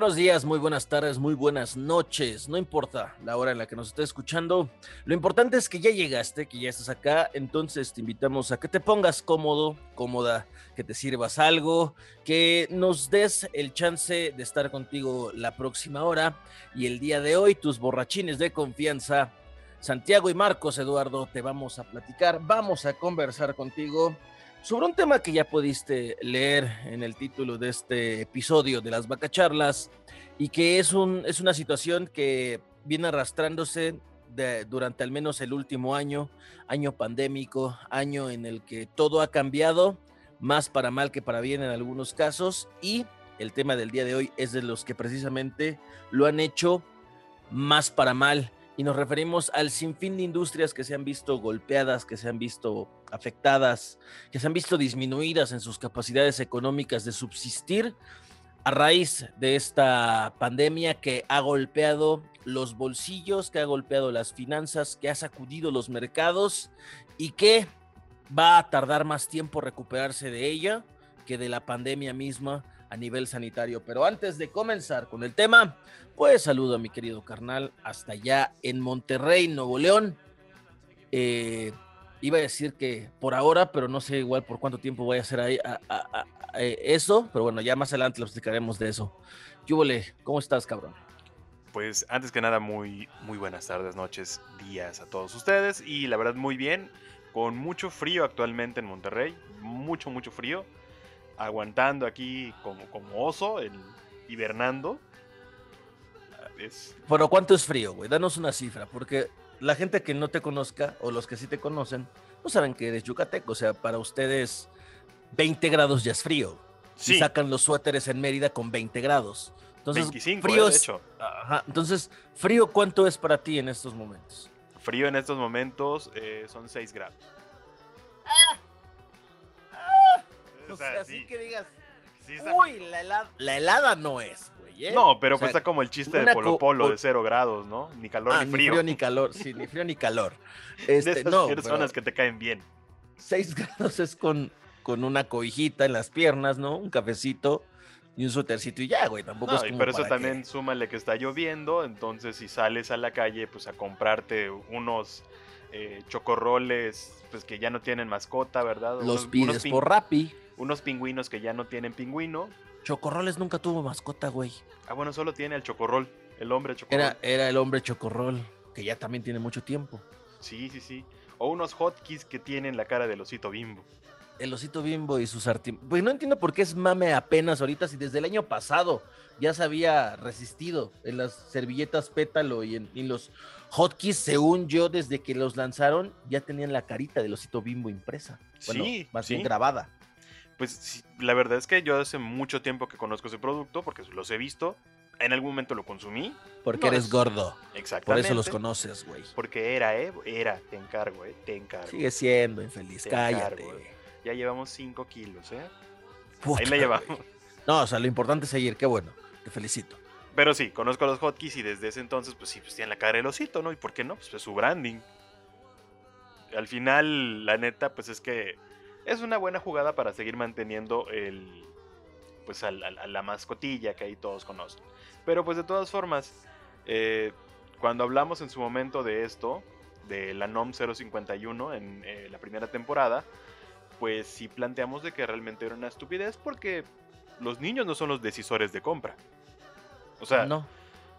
buenos días, muy buenas tardes, muy buenas noches. No importa la hora en la que nos estés escuchando. Lo importante es que ya llegaste, que ya estás acá. Entonces te invitamos a que te pongas cómodo, cómoda, que te sirvas algo, que nos des el chance de estar contigo la próxima hora. Y el día de hoy, tus borrachines de confianza, Santiago y Marcos Eduardo, te vamos a platicar, vamos a conversar contigo sobre un tema que ya pudiste leer en el título de este episodio de las vacacharlas y que es, un, es una situación que viene arrastrándose durante al menos el último año, año pandémico, año en el que todo ha cambiado, más para mal que para bien en algunos casos, y el tema del día de hoy es de los que precisamente lo han hecho más para mal y nos referimos al sinfín de industrias que se han visto golpeadas, que se han visto afectadas, que se han visto disminuidas en sus capacidades económicas de subsistir a raíz de esta pandemia que ha golpeado los bolsillos, que ha golpeado las finanzas, que ha sacudido los mercados y que va a tardar más tiempo recuperarse de ella que de la pandemia misma a nivel sanitario. Pero antes de comenzar con el tema, pues saludo a mi querido carnal hasta allá en Monterrey, Nuevo León. Eh, iba a decir que por ahora, pero no sé igual por cuánto tiempo voy a hacer ahí eso, pero bueno, ya más adelante lo explicaremos de eso. Yúbole, ¿cómo estás, cabrón? Pues antes que nada, muy, muy buenas tardes, noches, días a todos ustedes. Y la verdad, muy bien. Con mucho frío actualmente en Monterrey. Mucho, mucho frío aguantando aquí como, como oso, el, hibernando. Es... Pero ¿cuánto es frío, güey? Danos una cifra, porque la gente que no te conozca o los que sí te conocen, no saben que eres yucateco, o sea, para ustedes 20 grados ya es frío. Sí. sacan los suéteres en Mérida con 20 grados. Entonces, 25, frío de hecho. Ajá. Entonces, frío, ¿cuánto es para ti en estos momentos? Frío en estos momentos eh, son 6 grados. Así que digas, uy, la helada, no es, güey. ¿eh? No, pero pues está como el chiste de Polo Polo de cero grados, ¿no? Ni calor ah, ni frío. Ni frío ni calor, sí, ni frío ni calor. Este, de esas no, personas que te caen bien. 6 grados es con, con una cobijita en las piernas, ¿no? Un cafecito y un suétercito y ya, güey, tampoco es como pero eso también súmale que está lloviendo, entonces si sales a la calle, pues a comprarte unos eh, chocorroles, pues que ya no tienen mascota, ¿verdad? Los pides por Rappi unos pingüinos que ya no tienen pingüino. Chocorroles nunca tuvo mascota, güey. Ah, bueno, solo tiene el chocorrol, el hombre chocorrol. Era, era el hombre chocorrol, que ya también tiene mucho tiempo. Sí, sí, sí. O unos hotkeys que tienen la cara del osito bimbo. El osito bimbo y sus artimañas. Pues no entiendo por qué es mame apenas ahorita, si desde el año pasado ya se había resistido en las servilletas pétalo y en, los hotkeys, según yo, desde que los lanzaron, ya tenían la carita del osito bimbo impresa. Bueno, sí, más bien grabada pues la verdad es que yo hace mucho tiempo que conozco ese producto porque los he visto. En algún momento lo consumí. Porque eres gordo. Exactamente. Por eso los conoces, güey. Porque era, ¿eh? Era, te encargo, ¿eh? Te encargo. Sigue siendo infeliz, cállate. ya llevamos 5 kilos, ¿eh? Ahí la llevamos. No, o sea, lo importante es seguir, qué bueno. Te felicito. Pero sí, conozco a los hotkeys y desde ese entonces, pues sí, pues tienen la cara del osito, ¿no? ¿Y por qué no? Pues es su branding. Al final, la neta, pues es que es una buena jugada para seguir manteniendo el pues a, la mascotilla que ahí todos conocen. Pero pues de todas formas, eh, cuando hablamos en su momento de esto, de la NOM 051 en eh, la primera temporada, pues sí planteamos de que realmente era una estupidez porque los niños no son los decisores de compra. O sea, no.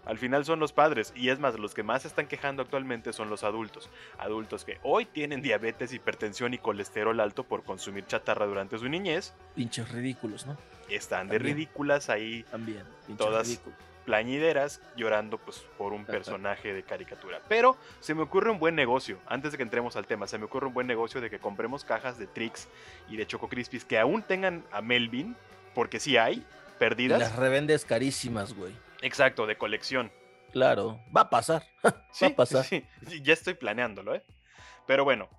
Al final son los padres y es más, los que más se están quejando actualmente son los adultos. Adultos que hoy tienen diabetes, hipertensión y colesterol alto por consumir chatarra durante su niñez. Pinches ridículos, ¿no? Están de ridículas ahí. También. Todas plañideras llorando pues por un personaje de caricatura. Pero se me ocurre un buen negocio, antes de que entremos al tema, se me ocurre un buen negocio de que compremos cajas de Trix y de Choco Crispies que aún tengan a Melvin, porque sí hay, perdidas. las revendes carísimas, güey. Exacto, de colección. Claro, va a pasar. va a pasar. Sí, ya estoy planeándolo, ¿eh? Pero bueno,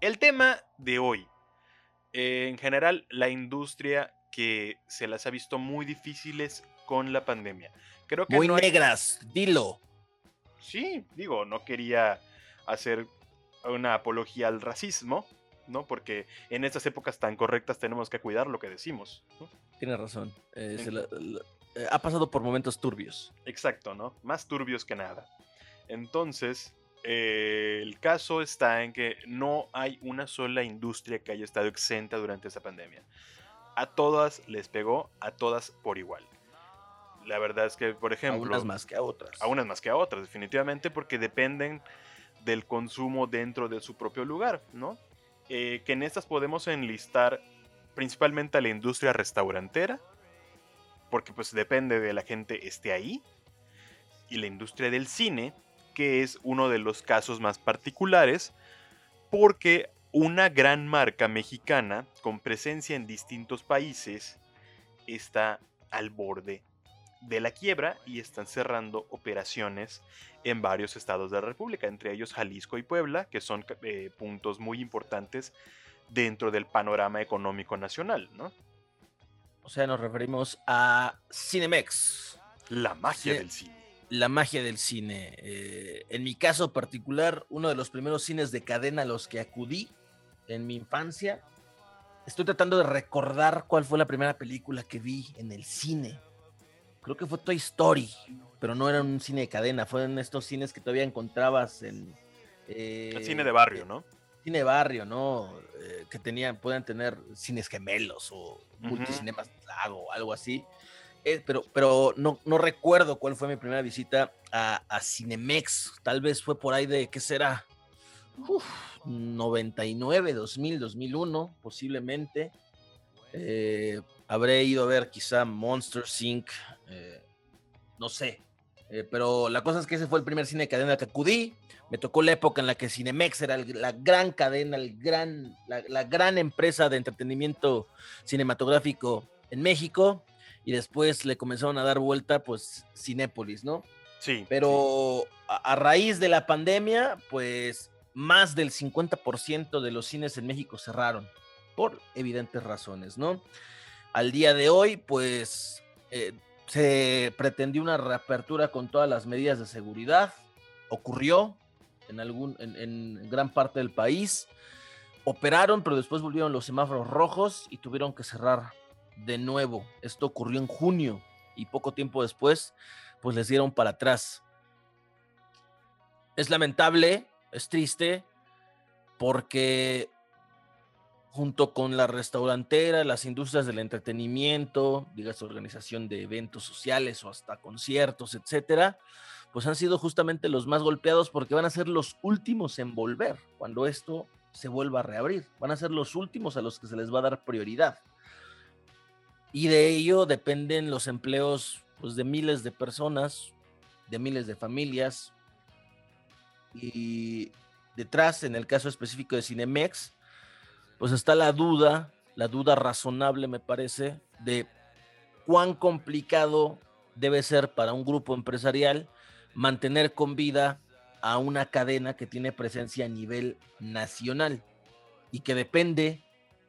el tema de hoy. Eh, en general, la industria que se las ha visto muy difíciles con la pandemia. Creo que muy negras, dilo. Sí, digo, no quería hacer una apología al racismo, ¿no? Porque en estas épocas tan correctas tenemos que cuidar lo que decimos. Tienes razón. Eh, eh, ha pasado por momentos turbios. Exacto, ¿no? Más turbios que nada. Entonces, eh, el caso está en que no hay una sola industria que haya estado exenta durante esta pandemia. A todas les pegó, a todas por igual. La verdad es que, por ejemplo... A unas más que a otras. A unas más que a otras, definitivamente, porque dependen del consumo dentro de su propio lugar, ¿no? Eh, que en estas podemos enlistar principalmente a la industria restaurantera, porque pues depende de la gente esté ahí, y la industria del cine, que es uno de los casos más particulares, porque una gran marca mexicana con presencia en distintos países está al borde de la quiebra y están cerrando operaciones en varios estados de la República, entre ellos Jalisco y Puebla, que son eh, puntos muy importantes dentro del panorama económico nacional, ¿no? O sea, nos referimos a Cinemex. La magia del cine. La magia del cine. Eh, en mi caso particular, uno de los primeros cines de cadena a los que acudí en mi infancia. Estoy tratando de recordar cuál fue la primera película que vi en el cine. Creo que fue Toy Story, pero no era un cine de cadena, fueron estos cines que todavía encontrabas en... Eh, el cine de barrio, ¿no? Cine barrio, ¿no? Eh, que tenían, puedan tener cines gemelos o multicinemas o algo así. Eh, pero pero no, no recuerdo cuál fue mi primera visita a, a Cinemex. Tal vez fue por ahí de, ¿qué será? 99, 2000, 2001, posiblemente. Eh, habré ido a ver quizá Monster Inc. No sé. Pero la cosa es que ese fue el primer cine de cadena que acudí. Me tocó la época en la que Cinemex era la gran cadena, el gran, la, gran empresa de entretenimiento cinematográfico en México. Y después le comenzaron a dar vuelta, pues, Cinépolis, ¿no? Sí. Pero a, raíz de la pandemia, pues más del 50% de los cines en México cerraron, por evidentes razones, ¿no? Al día de hoy, pues eh, se pretendió una reapertura con todas las medidas de seguridad, ocurrió en, algún, en, gran parte del país, operaron, pero después volvieron los semáforos rojos y tuvieron que cerrar de nuevo. Esto ocurrió en junio y poco tiempo después, pues les dieron para atrás. Es lamentable, es triste porque junto con la restaurantera, las industrias del entretenimiento, digas organización de eventos sociales o hasta conciertos, etcétera, pues han sido justamente los más golpeados porque van a ser los últimos en volver cuando esto se vuelva a reabrir. Van a ser los últimos a los que se les va a dar prioridad. Y de ello dependen los empleos pues, de miles de personas, de miles de familias, y detrás, en el caso específico de Cinemex, pues está la duda, la duda razonable me parece, de cuán complicado debe ser para un grupo empresarial mantener con vida a una cadena que tiene presencia a nivel nacional y que depende,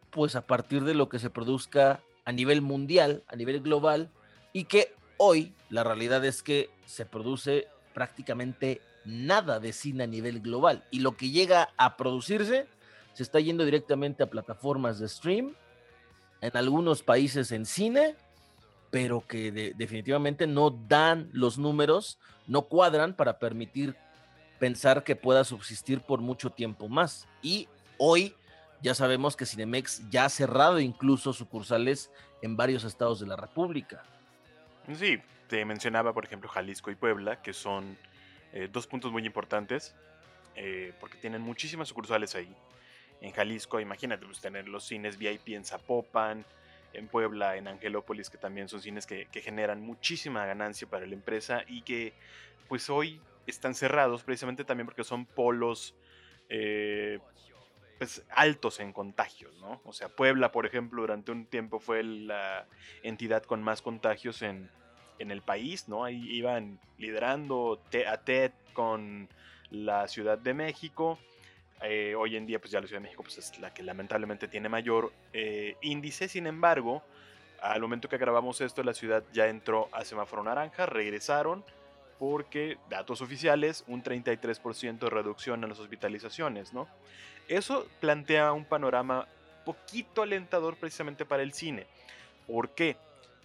pues a partir de lo que se produzca a nivel mundial, a nivel global, y que hoy la realidad es que se produce prácticamente nada de cine a nivel global. Y lo que llega a producirse se está yendo directamente a plataformas de stream, en algunos países en cine, pero que definitivamente no dan los números, no cuadran para permitir pensar que pueda subsistir por mucho tiempo más. Y hoy ya sabemos que Cinemex ya ha cerrado incluso sucursales en varios estados de la República. Sí, te mencionaba, por ejemplo, Jalisco y Puebla, que son eh, dos puntos muy importantes, eh, porque tienen muchísimas sucursales ahí. En Jalisco, imagínate, pues, tener los cines VIP en Zapopan, en Puebla, en Angelópolis, que también son cines que, generan muchísima ganancia para la empresa y que pues hoy están cerrados precisamente también porque son polos eh, pues, altos en contagios, ¿no? O sea, Puebla, por ejemplo, durante un tiempo fue la entidad con más contagios en, en el país, ¿no? Ahí iban liderando a TED con la Ciudad de México. Eh, hoy en día, pues ya la Ciudad de México pues, es la que lamentablemente tiene mayor eh, índice. Sin embargo, al momento que grabamos esto, la ciudad ya entró a semáforo naranja, regresaron porque, datos oficiales, un 33% de reducción en las hospitalizaciones, ¿no? Eso plantea un panorama poquito alentador precisamente para el cine. ¿Por qué?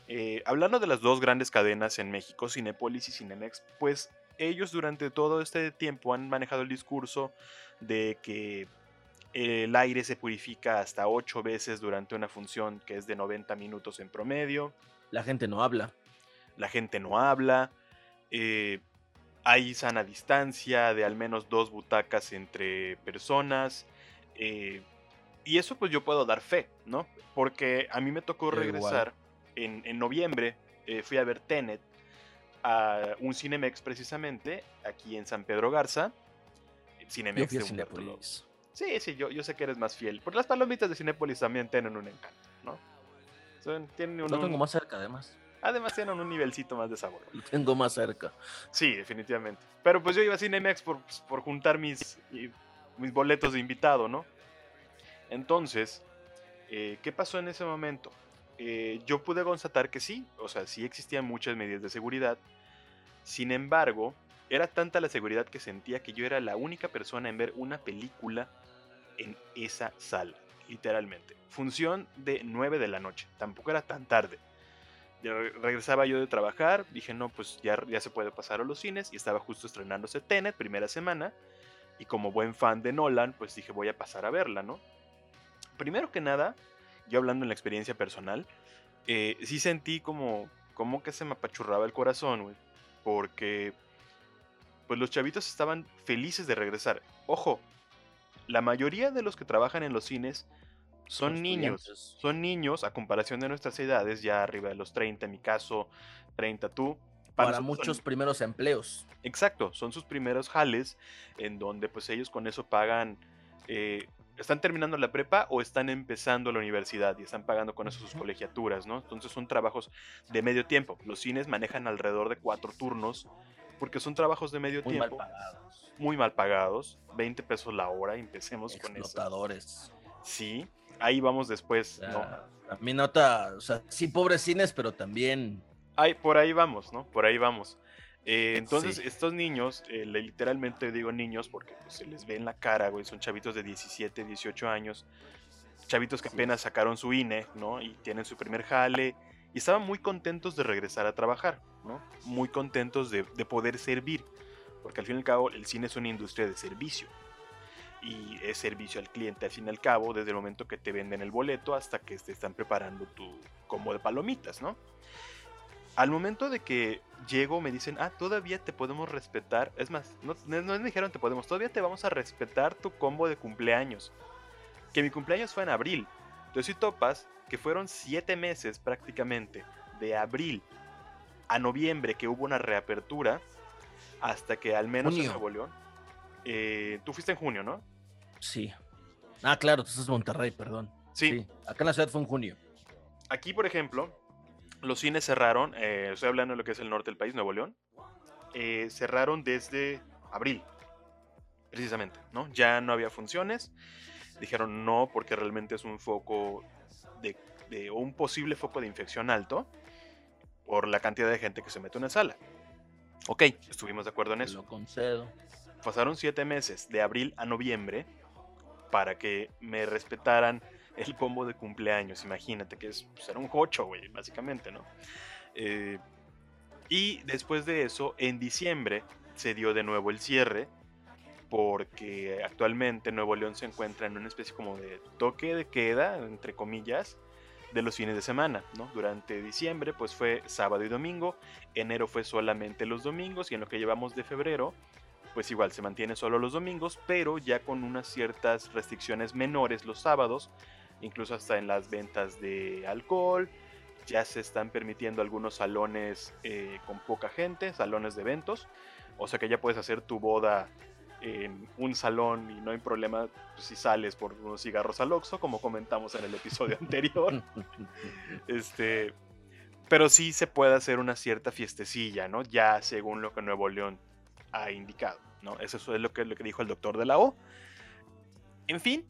Eh, hablando de las dos grandes cadenas en México, Cinepolis y Cinemex, pues ellos durante todo este tiempo han manejado el discurso de que el aire se purifica hasta 8 veces durante una función que es de 90 minutos en promedio. La gente no habla. La gente no habla. Eh, hay sana distancia de al menos dos butacas entre personas. Eh, y eso pues yo puedo dar fe, ¿no? Porque a mí me tocó regresar en, noviembre, eh, fui a ver Tenet a un Cinemex precisamente, aquí en San Pedro Garza. Cinemex de Cinepolis. Sí, sí, yo, yo sé que eres más fiel. Porque las palomitas de Cinepolis también tienen un encanto, ¿no? tienen un, Lo tengo más cerca, además. Además tienen un nivelcito más de sabor. Lo tengo más cerca. Sí, definitivamente. Pero pues yo iba a Cinemex por, pues, por juntar mis, mis boletos de invitado, ¿no? Entonces, eh, ¿qué pasó en ese momento? Eh, yo pude constatar que sí, o sea, sí existían muchas medidas de seguridad. Sin embargo, era tanta la seguridad que sentía que yo era la única persona en ver una película en esa sala, literalmente. Función de 9 de la noche, tampoco era tan tarde. regresaba yo de trabajar, dije, no, pues ya, ya se puede pasar a los cines y estaba justo estrenándose Tenet, primera semana. Y como buen fan de Nolan, pues dije, voy a pasar a verla, ¿no? Primero que nada, yo hablando en la experiencia personal, eh, sí sentí como, como que se me apachurraba el corazón, güey. Porque, pues los chavitos estaban felices de regresar. Ojo, la mayoría de los que trabajan en los cines son niños. Son niños a comparación de nuestras edades, ya arriba de los 30, en mi caso, 30 tú. Para, muchos primeros empleos. Exacto, son sus primeros jales en donde pues ellos con eso pagan eh, están terminando la prepa o están empezando la universidad y están pagando con eso sus colegiaturas, ¿no? Entonces son trabajos de medio tiempo. Los cines manejan alrededor de cuatro turnos porque son trabajos de medio tiempo. Muy mal pagados. Muy mal pagados. 20 pesos la hora, empecemos con eso. Sí, ahí vamos después, ¿no? A mi nota, o sea, sí, pobres cines, pero también... Ay, por ahí vamos, ¿no? Por ahí vamos. Eh, entonces, estos niños, eh, literalmente digo niños porque pues, se les ve en la cara, güey, son chavitos de 17, 18 años, chavitos que apenas sacaron su INE, ¿no? Y tienen su primer jale, y estaban muy contentos de regresar a trabajar, ¿no? Muy contentos de, poder servir, porque al fin y al cabo el cine es una industria de servicio, y es servicio al cliente al fin y al cabo, desde el momento que te venden el boleto hasta que te están preparando tu combo de palomitas, ¿no? Al momento de que llego me dicen, ah, todavía te podemos respetar. Es más, no, me dijeron te podemos, todavía te vamos a respetar tu combo de cumpleaños. Que mi cumpleaños fue en abril. Entonces si topas que fueron siete meses prácticamente, de abril a noviembre que hubo una reapertura, hasta que al menos en Nuevo León. Eh, tú fuiste en junio, ¿no? Sí. Ah, claro, tú estás en Monterrey, perdón. sí. Acá en la ciudad fue en junio. Aquí, por ejemplo, los cines cerraron, eh, estoy hablando de lo que es el norte del país, Nuevo León, eh, cerraron desde abril, precisamente, ¿no? Ya no había funciones, dijeron no porque realmente es un foco de, de, o un posible foco de infección alto por la cantidad de gente que se mete en una sala. Ok, estuvimos de acuerdo en eso. Lo concedo. Pasaron siete meses, de abril a noviembre, para que me respetaran el combo de cumpleaños, imagínate, que es pues, un jocho, güey, básicamente, ¿no? Eh, y después de eso, en diciembre se dio de nuevo el cierre, porque actualmente Nuevo León se encuentra en una especie como de toque de queda, entre comillas, de los fines de semana, ¿no? Durante diciembre, pues fue sábado y domingo, enero fue solamente los domingos, y en lo que llevamos de febrero, pues igual se mantiene solo los domingos, pero ya con unas ciertas restricciones menores los sábados, incluso hasta en las ventas de alcohol. Ya se están permitiendo algunos salones eh, con poca gente, salones de eventos. O sea que ya puedes hacer tu boda en un salón y no hay problema si sales por unos cigarros al Oxxo, como comentamos en el episodio anterior. este, pero sí se puede hacer una cierta fiestecilla, ¿no? Ya según lo que Nuevo León ha indicado, ¿no? Eso es lo que, lo que dijo el doctor de la O. En fin,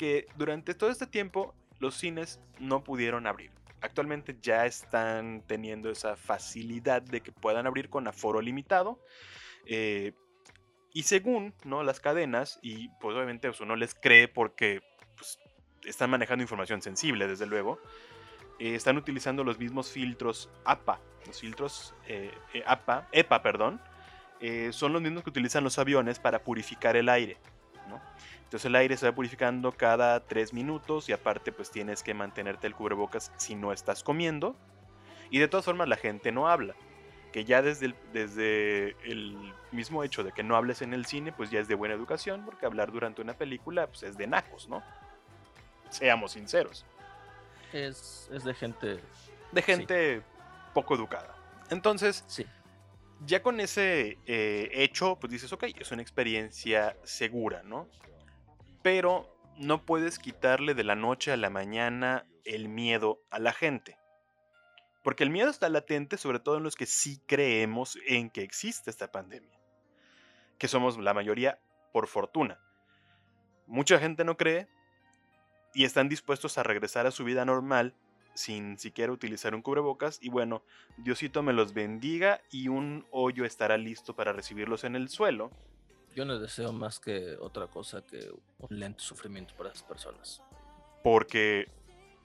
que durante todo este tiempo los cines no pudieron abrir. Actualmente ya están teniendo esa facilidad de que puedan abrir con aforo limitado. Eh, y según ¿no? las cadenas, y pues obviamente uno les cree porque pues, están manejando información sensible, desde luego, eh, están utilizando los mismos filtros APA. Los filtros eh, eh, APA, EPA, perdón, son los mismos que utilizan los aviones para purificar el aire. Entonces el aire se va purificando cada tres minutos y aparte pues tienes que mantenerte el cubrebocas si no estás comiendo. Y de todas formas la gente no habla. Que ya desde el, desde el mismo hecho de que no hables en el cine pues ya es de buena educación porque hablar durante una película pues es de nacos, ¿no? Seamos sinceros. Es, de gente... De gente poco educada. Entonces, sí. ya con ese eh, hecho, pues dices, ok, es una experiencia segura, ¿no? Pero no puedes quitarle de la noche a la mañana el miedo a la gente. Porque el miedo está latente, sobre todo en los que sí creemos en que existe esta pandemia. Que somos la mayoría por fortuna. Mucha gente no cree y están dispuestos a regresar a su vida normal sin siquiera utilizar un cubrebocas. Y bueno, Diosito me los bendiga y un hoyo estará listo para recibirlos en el suelo yo no deseo más que otra cosa que un lento sufrimiento para esas personas. Porque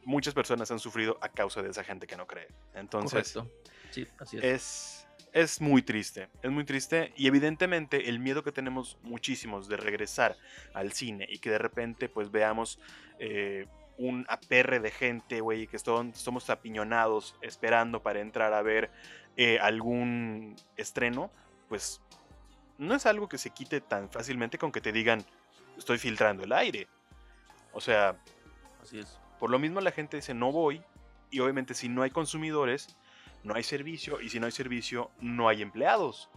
muchas personas han sufrido a causa de esa gente que no cree. Entonces, Sí, así es. es. muy triste, es muy triste y evidentemente el miedo que tenemos muchísimos de regresar al cine y que de repente pues veamos eh, un aperre de gente, güey, que estamos apiñonados esperando para entrar a ver eh, algún estreno, pues no es algo que se quite tan fácilmente con que te digan, estoy filtrando el aire. O sea, así es. Por lo mismo la gente dice, no voy, y obviamente si no hay consumidores, no hay servicio, y si no hay servicio, no hay empleados.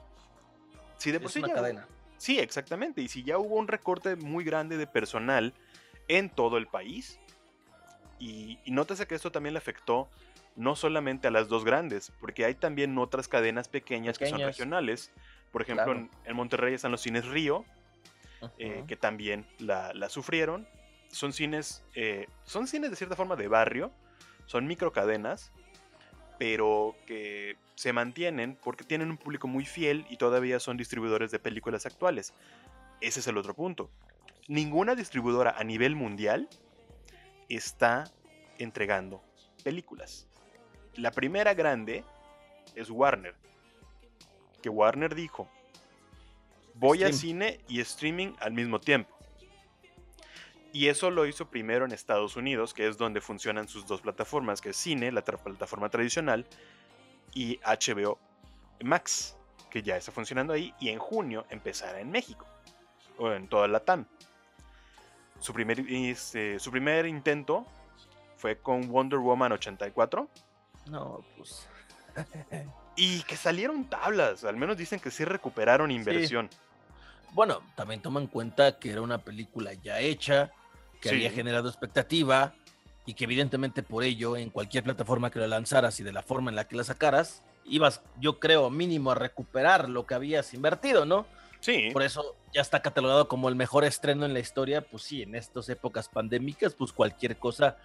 Si de por es una cadena. Sí, exactamente. Y si ya hubo un recorte muy grande de personal en todo el país, y, y nótese que esto también le afectó no solamente a las dos grandes, porque hay también otras cadenas pequeñas. que son regionales, por ejemplo, en, Monterrey están los cines Río, eh, que también la, sufrieron. Son cines, eh, son cines de cierta forma de barrio, son microcadenas, pero que se mantienen porque tienen un público muy fiel y todavía son distribuidores de películas actuales. Ese es el otro punto. Ninguna distribuidora a nivel mundial está entregando películas. La primera grande es Warner, que Warner dijo, voy al cine y streaming al mismo tiempo. Y eso lo hizo primero en Estados Unidos, que es donde funcionan sus dos plataformas, que es cine, la plataforma tradicional, y HBO Max, que ya está funcionando ahí, y en junio empezará en México, o en toda la TAM. Su primer, este, su primer intento fue con Wonder Woman 84. No, pues... Y que salieron tablas, al menos dicen que sí recuperaron inversión. Bueno, también toma en cuenta que era una película ya hecha, que había generado expectativa y que evidentemente por ello en cualquier plataforma que la lanzaras y de la forma en la que la sacaras, ibas, yo creo, mínimo a recuperar lo que habías invertido, ¿no? Sí. Por eso ya está catalogado como el mejor estreno en la historia, pues sí, en estas épocas pandémicas, pues cualquier cosa,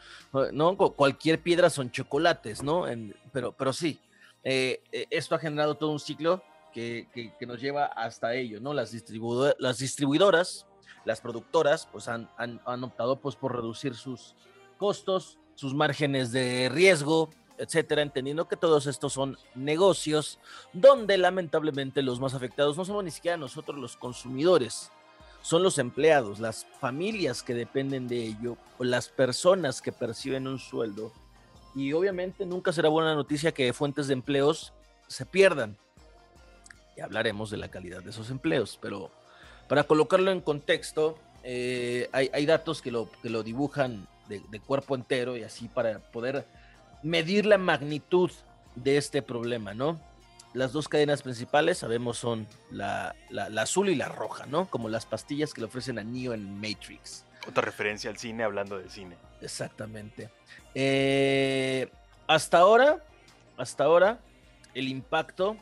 ¿no? Cualquier piedra son chocolates, ¿no? pero, pero sí, eh, eh, esto ha generado todo un ciclo que, nos lleva hasta ello, ¿no? Las, distribuidoras, las productoras, pues han, optado pues, por reducir sus costos, sus márgenes de riesgo, etcétera, entendiendo que todos estos son negocios donde lamentablemente los más afectados no somos ni siquiera nosotros los consumidores, son los empleados, las familias que dependen de ello, o las personas que perciben un sueldo y obviamente nunca será buena noticia que fuentes de empleos se pierdan. Y hablaremos de la calidad de esos empleos, pero para colocarlo en contexto, eh, hay, datos que lo, que lo dibujan de, cuerpo entero y así para poder medir la magnitud de este problema, ¿no? Las dos cadenas principales, sabemos, son la, la, la azul y la roja, ¿no? Como las pastillas que le ofrecen a Neo en Matrix. Otra referencia al cine hablando del cine. Exactamente. Eh, hasta ahora, hasta ahora, el impacto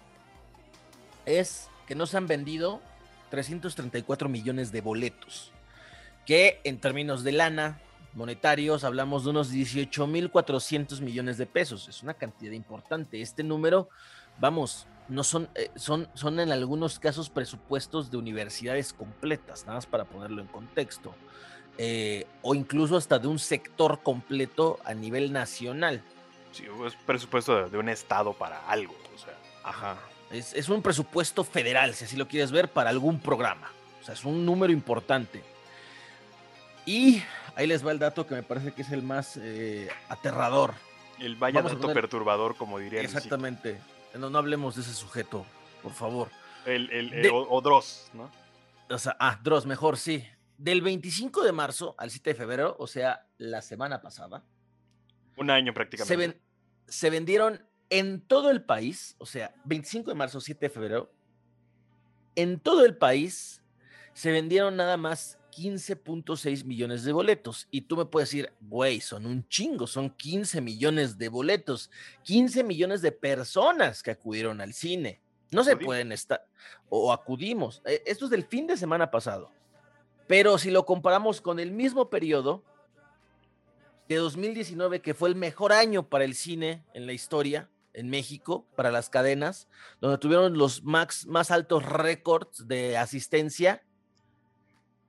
es que no se han vendido 334 millones de boletos, que en términos de lana monetarios hablamos de unos 18.400 millones de pesos. Es una cantidad importante. Este número, vamos, no son, eh, son, son en algunos casos presupuestos de universidades completas, nada más para ponerlo en contexto. Eh, o incluso hasta de un sector completo a nivel nacional. Sí, es presupuesto de, de un estado para algo, o sea. Ajá. Es, es un presupuesto federal, si así lo quieres ver, para algún programa. O sea, es un número importante. Y ahí les va el dato que me parece que es el más eh, aterrador. El vaya Vamos dato poner- perturbador, como diría. Exactamente. No, no hablemos de ese sujeto, por favor. El, el, De- el- o, o Dross, ¿no? O sea, ah, Dross, mejor, sí. Del 25 de marzo al 7 de febrero, o sea, la semana pasada, Un año se, prácticamente. ven- se vendieron en todo el país, o sea, 25 de marzo, 7 de febrero, en todo el país se vendieron nada más 15.6 millones de boletos. Y tú me puedes decir, güey, son un chingo, son 15 millones de boletos, 15 millones de personas que acudieron al cine. No se Acudimos. pueden estar, o acudimos. Eh, Esto es del fin de semana pasado. Pero si lo comparamos con el mismo periodo de 2019, que fue el mejor año para el cine en la historia en México, para las cadenas, donde tuvieron los max, más altos récords de asistencia.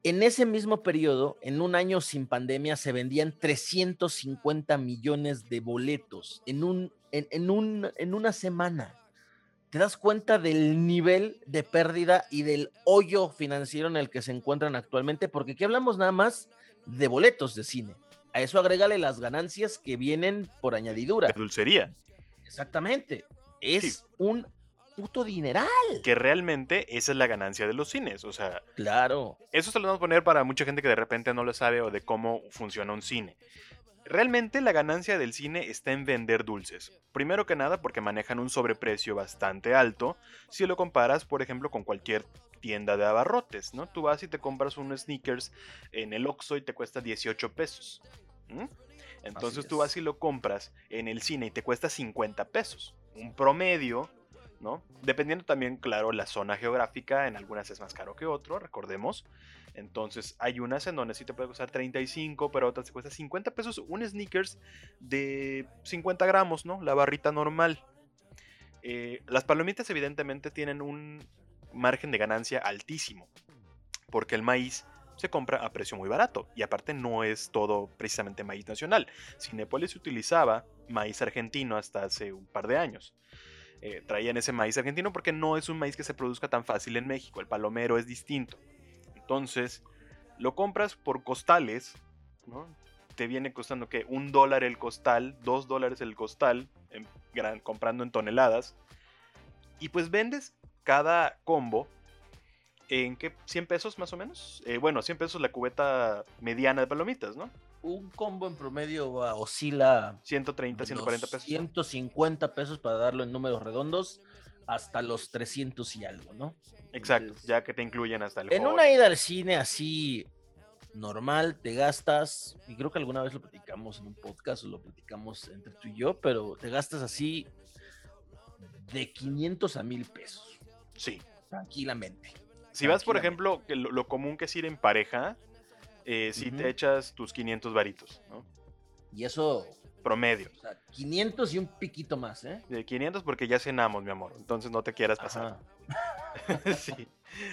En ese mismo periodo, en un año sin pandemia, se vendían 350 millones de boletos en, un, en, un, en una semana. ¿Te das cuenta del nivel de pérdida y del hoyo financiero en el que se encuentran actualmente? Porque aquí hablamos nada más de boletos de cine. A eso agrégale las ganancias que vienen por añadidura. De dulcería. Exactamente. Es Sí. un puto dineral. Que realmente esa es la ganancia de los cines. O sea, Claro. eso se lo vamos a poner para mucha gente que de repente no lo sabe o de cómo funciona un cine. Realmente la ganancia del cine está en vender dulces. Primero que nada porque manejan un sobreprecio bastante alto si lo comparas, por ejemplo, con cualquier tienda de abarrotes, ¿no? Tú vas y te compras un sneakers en el Oxxo y te cuesta 18 pesos. Entonces tú vas y lo compras en el cine y te cuesta 50 pesos. Un promedio, ¿no? Dependiendo también, claro, la zona geográfica, en algunas es más caro que otro, recordemos. Entonces hay unas en donde sí te puede costar 35, pero otras te cuesta 50 pesos un sneakers de 50 gramos, ¿no? La barrita normal. Eh, las palomitas evidentemente tienen un margen de ganancia altísimo, porque el maíz se compra a precio muy barato y aparte no es todo precisamente maíz nacional. Cinepolis utilizaba maíz argentino hasta hace un par de años. Eh, traían ese maíz argentino porque no es un maíz que se produzca tan fácil en México. El palomero es distinto. Entonces, lo compras por costales, ¿no? Te viene costando que un dólar el costal, dos dólares el costal, en gran- comprando en toneladas. Y pues vendes cada combo en qué 100 pesos más o menos. Eh, bueno, 100 pesos la cubeta mediana de palomitas, ¿no? Un combo en promedio oscila 130, 140 pesos. 150 pesos para darlo en números redondos hasta los 300 y algo, ¿no? Exacto, Entonces, ya que te incluyen hasta el En una ida al cine así normal, te gastas, y creo que alguna vez lo platicamos en un podcast o lo platicamos entre tú y yo, pero te gastas así de 500 a 1000 pesos, Sí. tranquilamente. Si vas, por ejemplo, que lo, lo común que es ir en pareja, eh, si Ujú. te echas tus 500 varitos, ¿no? Y eso, Promedio. o sea, 500 y un piquito más, ¿eh? De 500 porque ya cenamos, mi amor. Entonces no te quieras pasar. Sí.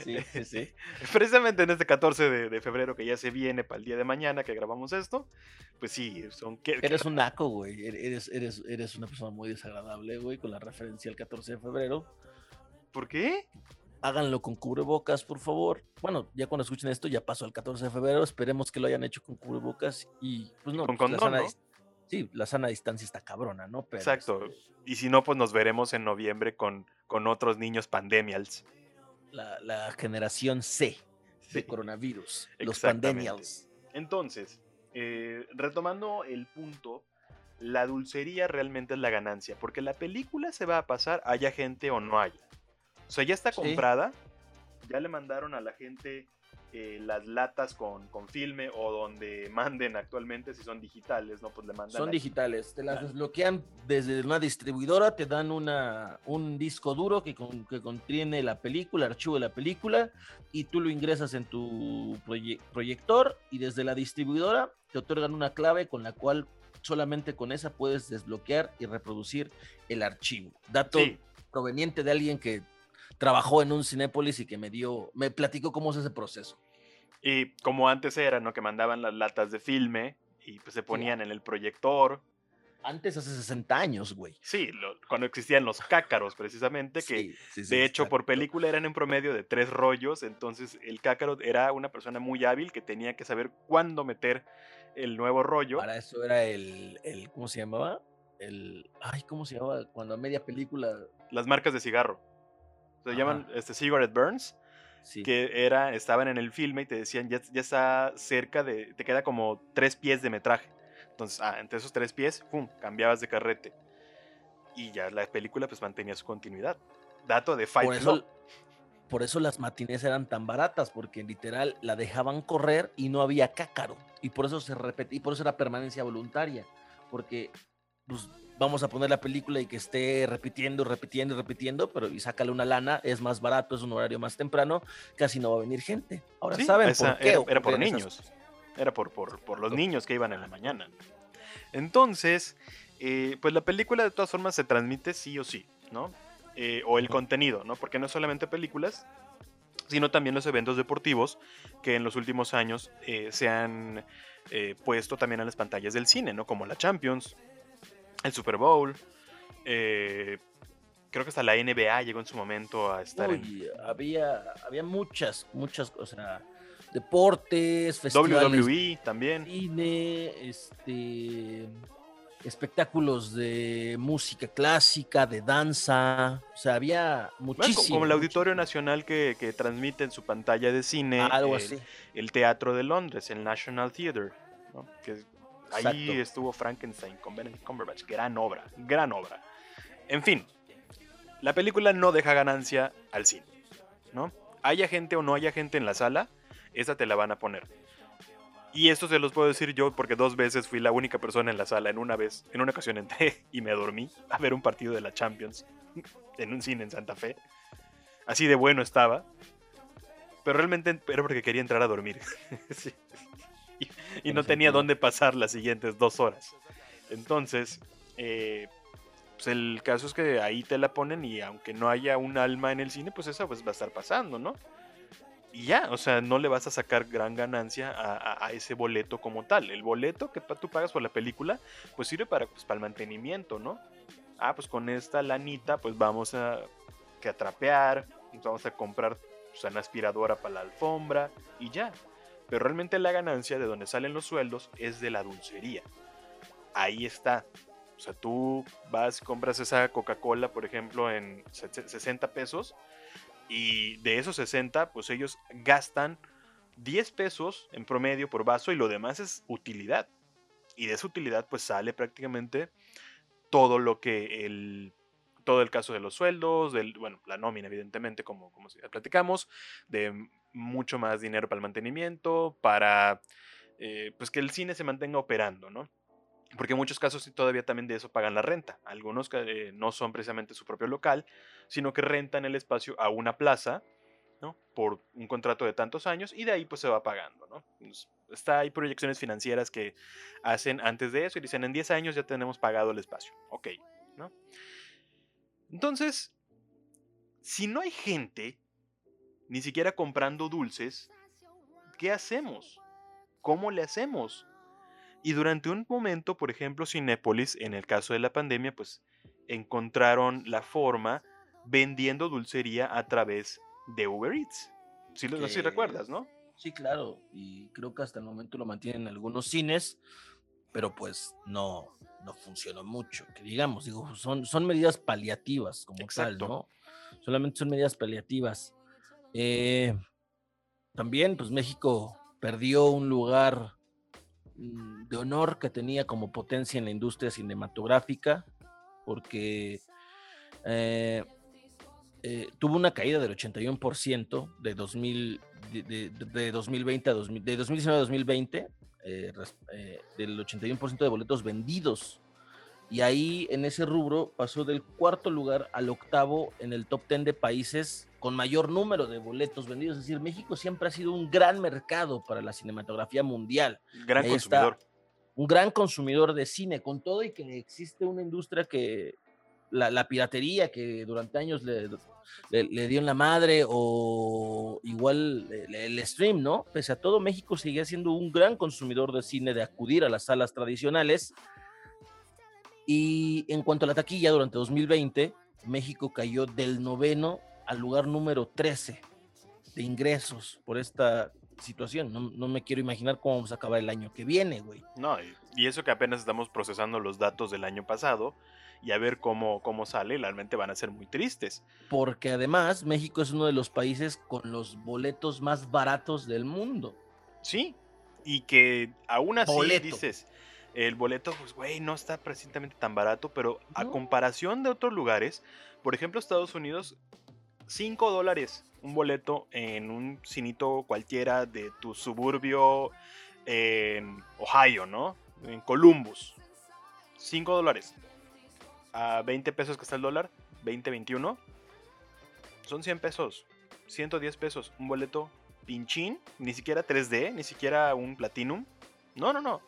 Sí, sí, sí. Precisamente en este 14 de, de febrero que ya se viene para el día de mañana que grabamos esto, pues sí, son... que- Eres un naco, güey. Ere- Eres, eres, eres una persona muy desagradable, güey, con la referencia al 14 de febrero. ¿Por qué? Háganlo con cubrebocas, por favor. Bueno, ya cuando escuchen esto, ya pasó el 14 de febrero. Esperemos que lo hayan hecho con cubrebocas y, pues no. con pues, la condón, sana ¿no? Sí, la sana distancia está cabrona, ¿no? Pero, Exacto. Y si no, pues nos veremos en noviembre con, con otros niños pandemials. la, la generación C de Sí. coronavirus. Los pandemials. Entonces, eh, retomando el punto, la dulcería realmente es la ganancia, porque la película se va a pasar haya gente o no haya. O sea, ya está Sí. comprada, ya le mandaron a la gente eh, las latas con, con filme o donde manden actualmente, si son digitales, ¿no? Pues le mandan. Son ahí. digitales, te las Claro. desbloquean desde una distribuidora, te dan una, un disco duro que, con- que contiene la película, el archivo de la película, y tú lo ingresas en tu proye- proyector y desde la distribuidora te otorgan una clave con la cual solamente con esa puedes desbloquear y reproducir el archivo. Dato Sí, proveniente de alguien que trabajó en un Cinépolis y que me dio, me platicó cómo es ese proceso. y como antes era, ¿no? Que mandaban las latas de filme y pues se ponían en el proyector Antes, hace 60 años, güey. Sí, cuando existían los cácaros, precisamente, que de hecho por película eran en promedio de tres rollos, entonces el cácaro era una persona muy hábil que tenía que saber cuándo meter el nuevo rollo. Para eso era el, el ¿cómo se llamaba? El, ay, ¿cómo se llamaba? Cuando a media película... Las marcas de cigarro. Se llaman este, Cigarette Burns. Que era, estaban en el filme y te decían, ya, ya está cerca de, te queda como tres pies de metraje. Entonces, ah, entre esos tres pies, ¡pum!, cambiabas de carrete. Y ya la película pues mantenía su continuidad. Dato de Fight por eso, Por eso las matines eran tan baratas, porque literal la dejaban correr y no había cácaro. Y por eso se repetía, y por eso era permanencia voluntaria. Porque pues, vamos a poner la película y que esté repitiendo, repitiendo, repitiendo, pero y sácale una lana, es más barato, es un horario más temprano, casi no va a venir gente. Ahora saben por qué. Era, por niños. Era por, por, los niños que iban en la mañana. Entonces, eh, pues la película de todas formas se transmite sí o sí, ¿no? Eh, o el contenido, ¿no? Porque no es solamente películas, sino también los eventos deportivos que en los últimos años eh, se han puesto también a las pantallas del cine, ¿no? Como la Champions, el Super Bowl, creo que hasta la NBA llegó en su momento a estar Uy, Había, había muchas, muchas, cosas deportes, festivales. WWE también. Cine, este espectáculos de música clásica, de danza, o sea, había muchísimo. como el Auditorio Nacional que, transmite en su pantalla de cine Algo el, así. el Teatro de Londres, el National Theatre, que ahí estuvo Frankenstein con Benedict Cumberbatch, gran obra, gran obra. En fin, la película no deja ganancia al cine, ¿no? Haya gente o no haya gente en la sala, esa te la van a poner. Y esto se los puedo decir yo porque dos veces fui la única persona en la sala. En una vez, en una ocasión entré y me dormí a ver un partido de la Champions en un cine en Santa Fe. Así de bueno estaba. Pero realmente era porque quería entrar a dormir. y, no tenía dónde pasar las siguientes dos horas. Entonces, eh, pues el caso es que ahí te la ponen y aunque no haya un alma en el cine, pues esa pues va a estar pasando, ¿no? y ya, o sea, no le vas a sacar gran ganancia a, ese boleto como tal. El boleto que tú pagas por la película, pues sirve para, pues, para el mantenimiento, ¿no? Ah, pues con esta lanita, pues vamos a, que atrapear, vamos a comprar pues, una aspiradora para la alfombra y ya. Pero realmente la ganancia de donde salen los sueldos es de la dulcería. Ahí está. O sea, tú vas, compras esa Coca-Cola, por ejemplo, en 60 pesos y de esos 60, pues ellos gastan 10 pesos en promedio por vaso y lo demás es utilidad. Y de esa utilidad pues sale prácticamente todo lo que el todo el caso de los sueldos, del, bueno, la nómina evidentemente como, como platicamos, de mucho más dinero para el mantenimiento, para eh, pues que el cine se mantenga operando, ¿no? Porque en muchos casos todavía también de eso pagan la renta. Algunos eh, no son precisamente su propio local, sino que rentan el espacio a una plaza, ¿no? Por un contrato de tantos años y de ahí pues se va pagando, ¿no? está, hay proyecciones financieras que hacen antes de eso y dicen en 10 años ya tenemos pagado el espacio. Ok, ¿no? Entonces, si no hay gente, ni siquiera comprando dulces, ¿qué hacemos? ¿Cómo le hacemos? Y durante un momento, por ejemplo, Cinépolis, en el caso de la pandemia, pues encontraron la forma vendiendo dulcería a través de Uber Eats. Si lo si recuerdas, ¿no? Sí, claro. Y creo que hasta el momento lo mantienen en algunos cines, pero pues no, no funcionó mucho. Que digamos, digo, son, son medidas paliativas como tal, ¿no? Solamente son medidas paliativas. Eh, también, pues México perdió un lugar Mm, de honor que tenía como potencia en la industria cinematográfica, porque eh, eh, tuvo una caída del 81% de, 2000, de, 2020 a de 2019 a 2020, eh, del 81% de boletos vendidos. Y ahí en ese rubro pasó del cuarto lugar al octavo en el top 10 de países con mayor número de boletos vendidos. Es decir, México siempre ha sido un gran mercado para la cinematografía mundial. Gran consumidor. un gran consumidor de cine, con todo y que existe una industria que la, piratería que durante años le, le, dio en la madre o igual el, stream, ¿no? Pese a todo, México sigue siendo un gran consumidor de cine, de acudir a las salas tradicionales. Y en cuanto a la taquilla, durante 2020, México cayó del noveno al lugar número 13 de ingresos por esta situación. No, me quiero imaginar cómo vamos a acabar el año que viene, güey. No, y eso que apenas estamos procesando los datos del año pasado y a ver cómo, cómo sale, realmente van a ser muy tristes. Porque además México es uno de los países con los boletos más baratos del mundo. Sí, y que aún así dices, el boleto, pues, güey, no está precisamente tan barato, pero a comparación de otros lugares, por ejemplo, Estados Unidos, 5 dólares un boleto en un cinito cualquiera de tu suburbio en Ohio, ¿no? En Columbus. 5 dólares. A 20 pesos que está el dólar, 20, 21. Son 100 pesos. 110 pesos. Un boleto pinchín, ni siquiera 3D, ni siquiera un Platinum. No, no, no.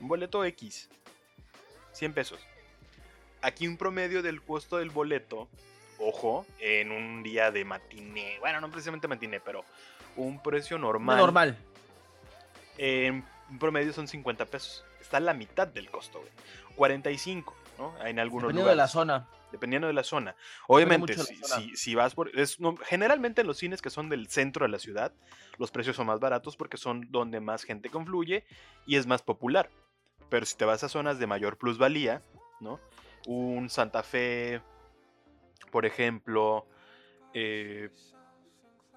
Un boleto X. 100 pesos. Aquí un promedio del costo del boleto, ojo, en un día de matiné. Bueno, no precisamente matiné, pero un precio normal. Normal. En promedio son 50 pesos. Está la mitad del costo, 45, ¿no? En algunos Dependiendo de la zona dependiendo de la zona. Obviamente, si, vas por... generalmente en los cines que son del centro de la ciudad, los precios son más baratos porque son donde más gente confluye y es más popular. Pero si te vas a zonas de mayor plusvalía, ¿no? Un Santa Fe, por ejemplo... Eh,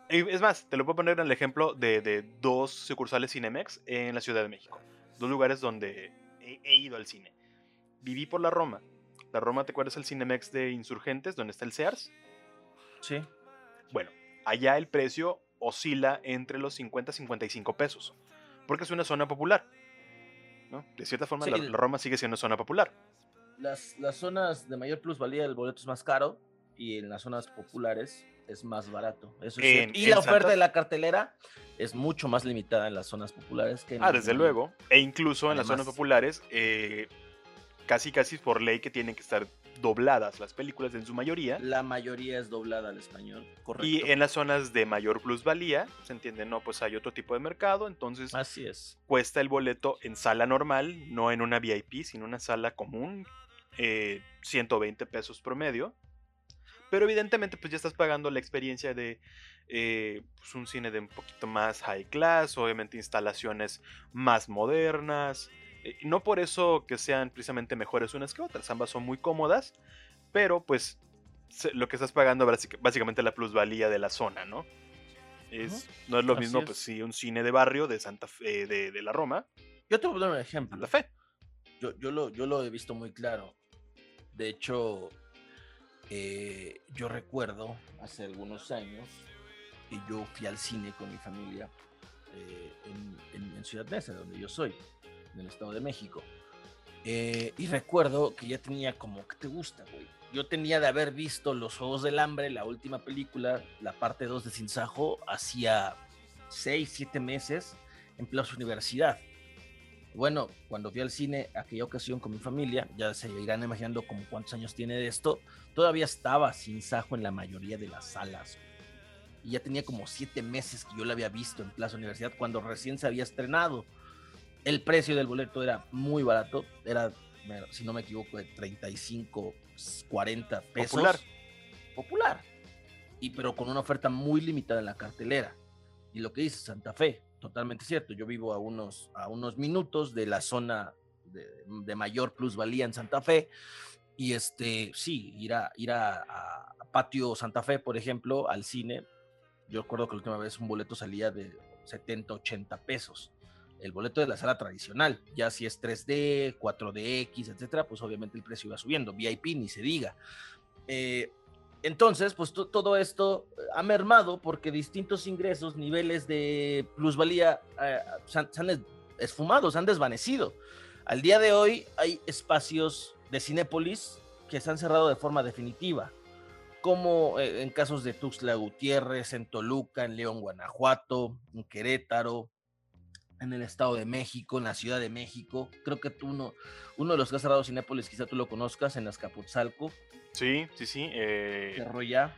es más, te lo puedo poner en el ejemplo de, dos sucursales Cinemex en la Ciudad de México. Dos lugares donde he ido al cine. Viví por la Roma la Roma, ¿te acuerdas el Cinemex de Insurgentes, donde está el Sears? Sí. Bueno, allá el precio oscila entre los 50 y 55 pesos, porque es una zona popular. ¿No? De cierta forma, la, Roma sigue siendo zona popular. Las, las zonas de mayor plusvalía del boleto es más caro y en las zonas populares es más barato. Eso y la oferta de la cartelera es mucho más limitada en las zonas populares que en Ah, desde luego. E incluso en las zonas populares, eh, casi casi por ley que tienen que estar dobladas las películas en su mayoría. La mayoría es doblada al español, correcto. Y en las zonas de mayor plusvalía, se entiende, no, pues hay otro tipo de mercado, entonces Así es. cuesta el boleto en sala normal, no en una VIP, sino en una sala común, 120 eh, pesos promedio. Pero evidentemente pues ya estás pagando la experiencia de eh, pues, un cine de un poquito más high class, obviamente instalaciones más modernas, eh, no por eso que sean precisamente mejores unas que otras, ambas son muy cómodas, pero pues lo que estás pagando básicamente la plusvalía de la zona, ¿no? Es, No es lo mismo, pues sí, un cine de barrio de Santa Fe, de, la Roma. Yo te voy a dar un ejemplo. Santa Fe. Yo, yo, lo, yo lo he visto muy claro. De hecho, eh, yo recuerdo hace algunos años que yo fui al cine con mi familia eh, en, en, Ciudad Mesa, donde yo soy en el Estado de México. Eh, y recuerdo que ya tenía como, ¿qué te gusta, güey? Yo tenía de haber visto Los Juegos del Hambre, la última película, la parte 2 de Sinsajo, hacía 6, 7 meses en Plaza Universidad. Bueno, cuando fui al cine aquella ocasión con mi familia, ya se irán imaginando como cuántos años tiene de esto, todavía estaba Sinsajo en la mayoría de las salas. Y ya tenía como 7 meses que yo la había visto en Plaza Universidad cuando recién se había estrenado el precio del boleto era muy barato, era, si no me equivoco, de 35, 40 pesos. Popular. Popular. Y pero con una oferta muy limitada en la cartelera. Y lo que dice Santa Fe, totalmente cierto. Yo vivo a unos, a unos minutos de la zona de, mayor plusvalía en Santa Fe. Y este, sí, ir a, ir a, a, Patio Santa Fe, por ejemplo, al cine. Yo recuerdo que la última vez un boleto salía de 70, 80 pesos el boleto de la sala tradicional. Ya si es 3D, 4DX, etcétera, pues obviamente el precio iba subiendo. VIP ni se diga. Eh, entonces, pues todo esto ha mermado porque distintos ingresos, niveles de plusvalía eh, se, han, esfumado, se han desvanecido. Al día de hoy hay espacios de Cinépolis que se han cerrado de forma definitiva, como eh, en casos de Tuxtla Gutiérrez, en Toluca, en León, Guanajuato, en Querétaro, en el Estado de México, en la Ciudad de México. Creo que tú uno, uno de los que ha cerrado Cinépolis, quizá tú lo conozcas, en Azcapotzalco. Sí, sí, sí. Eh, cerró ya.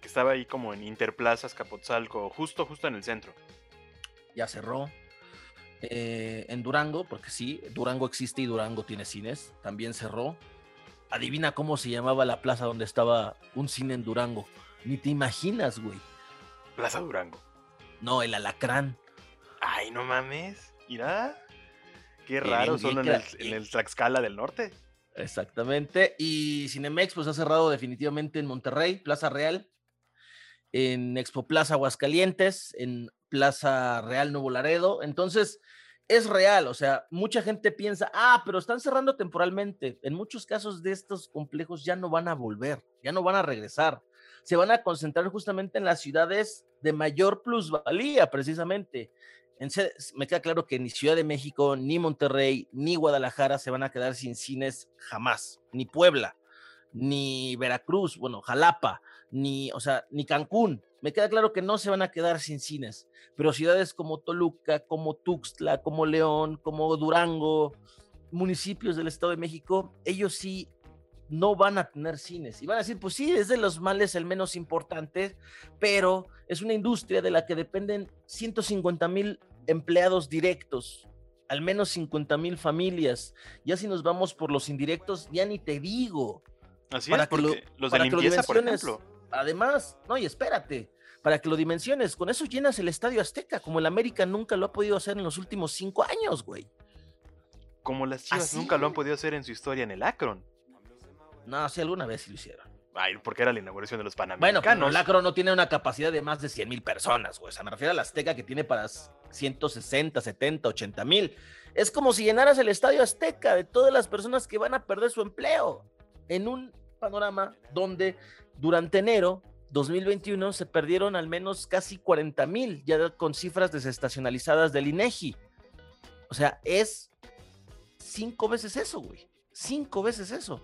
Que estaba ahí como en Interplaza, Azcapotzalco, justo, justo en el centro. Ya cerró. Eh, en Durango, porque sí, Durango existe y Durango tiene cines, también cerró. adivina cómo se llamaba la plaza donde estaba un cine en Durango. Ni te imaginas, güey. Plaza Durango. No, el Alacrán. Ay, no mames. Mira. Qué raro, solo en el, en el Tlaxcala del Norte. Exactamente. Y Cinemex pues ha cerrado definitivamente en Monterrey, Plaza Real, en Expo Plaza Aguascalientes, en Plaza Real Nuevo Laredo. Entonces, es real, o sea, mucha gente piensa, ah, pero están cerrando temporalmente. En muchos casos de estos complejos ya no van a volver, ya no van a regresar. Se van a concentrar justamente en las ciudades de mayor plusvalía, precisamente. En, me queda claro que ni Ciudad de México, ni Monterrey, ni Guadalajara se van a quedar sin cines jamás, ni Puebla, ni Veracruz, bueno, Jalapa, ni, o sea, ni Cancún. Me queda claro que no se van a quedar sin cines, pero ciudades como Toluca, como Tuxtla, como León, como Durango, municipios del Estado de México, ellos sí no van a tener cines. Y van a decir, pues sí, es de los males el menos importante, pero es una industria de la que dependen 150 mil empleados directos, al menos 50 mil familias. Ya si nos vamos por los indirectos, ya ni te digo. Así es, porque los de limpieza, por ejemplo. Además, no, y espérate, para que lo dimensiones, con eso llenas el Estadio Azteca, como el América nunca lo ha podido hacer en los últimos cinco años, güey. Como las Chivas nunca lo han podido hacer en su historia en el Akron. No, sí, alguna vez sí lo hicieron. Ay, porque era la inauguración de los Panamericanos. Bueno, pero el Akron no tiene una capacidad de más de 100 mil personas, güey. O sea, me refiero al Azteca que tiene para 160, 70, 80 mil. Es como si llenaras el Estadio Azteca de todas las personas que van a perder su empleo en un panorama donde durante enero 2021 se perdieron al menos casi 40 mil, ya con cifras desestacionalizadas del INEGI. O sea, es cinco veces eso, güey. Cinco veces eso.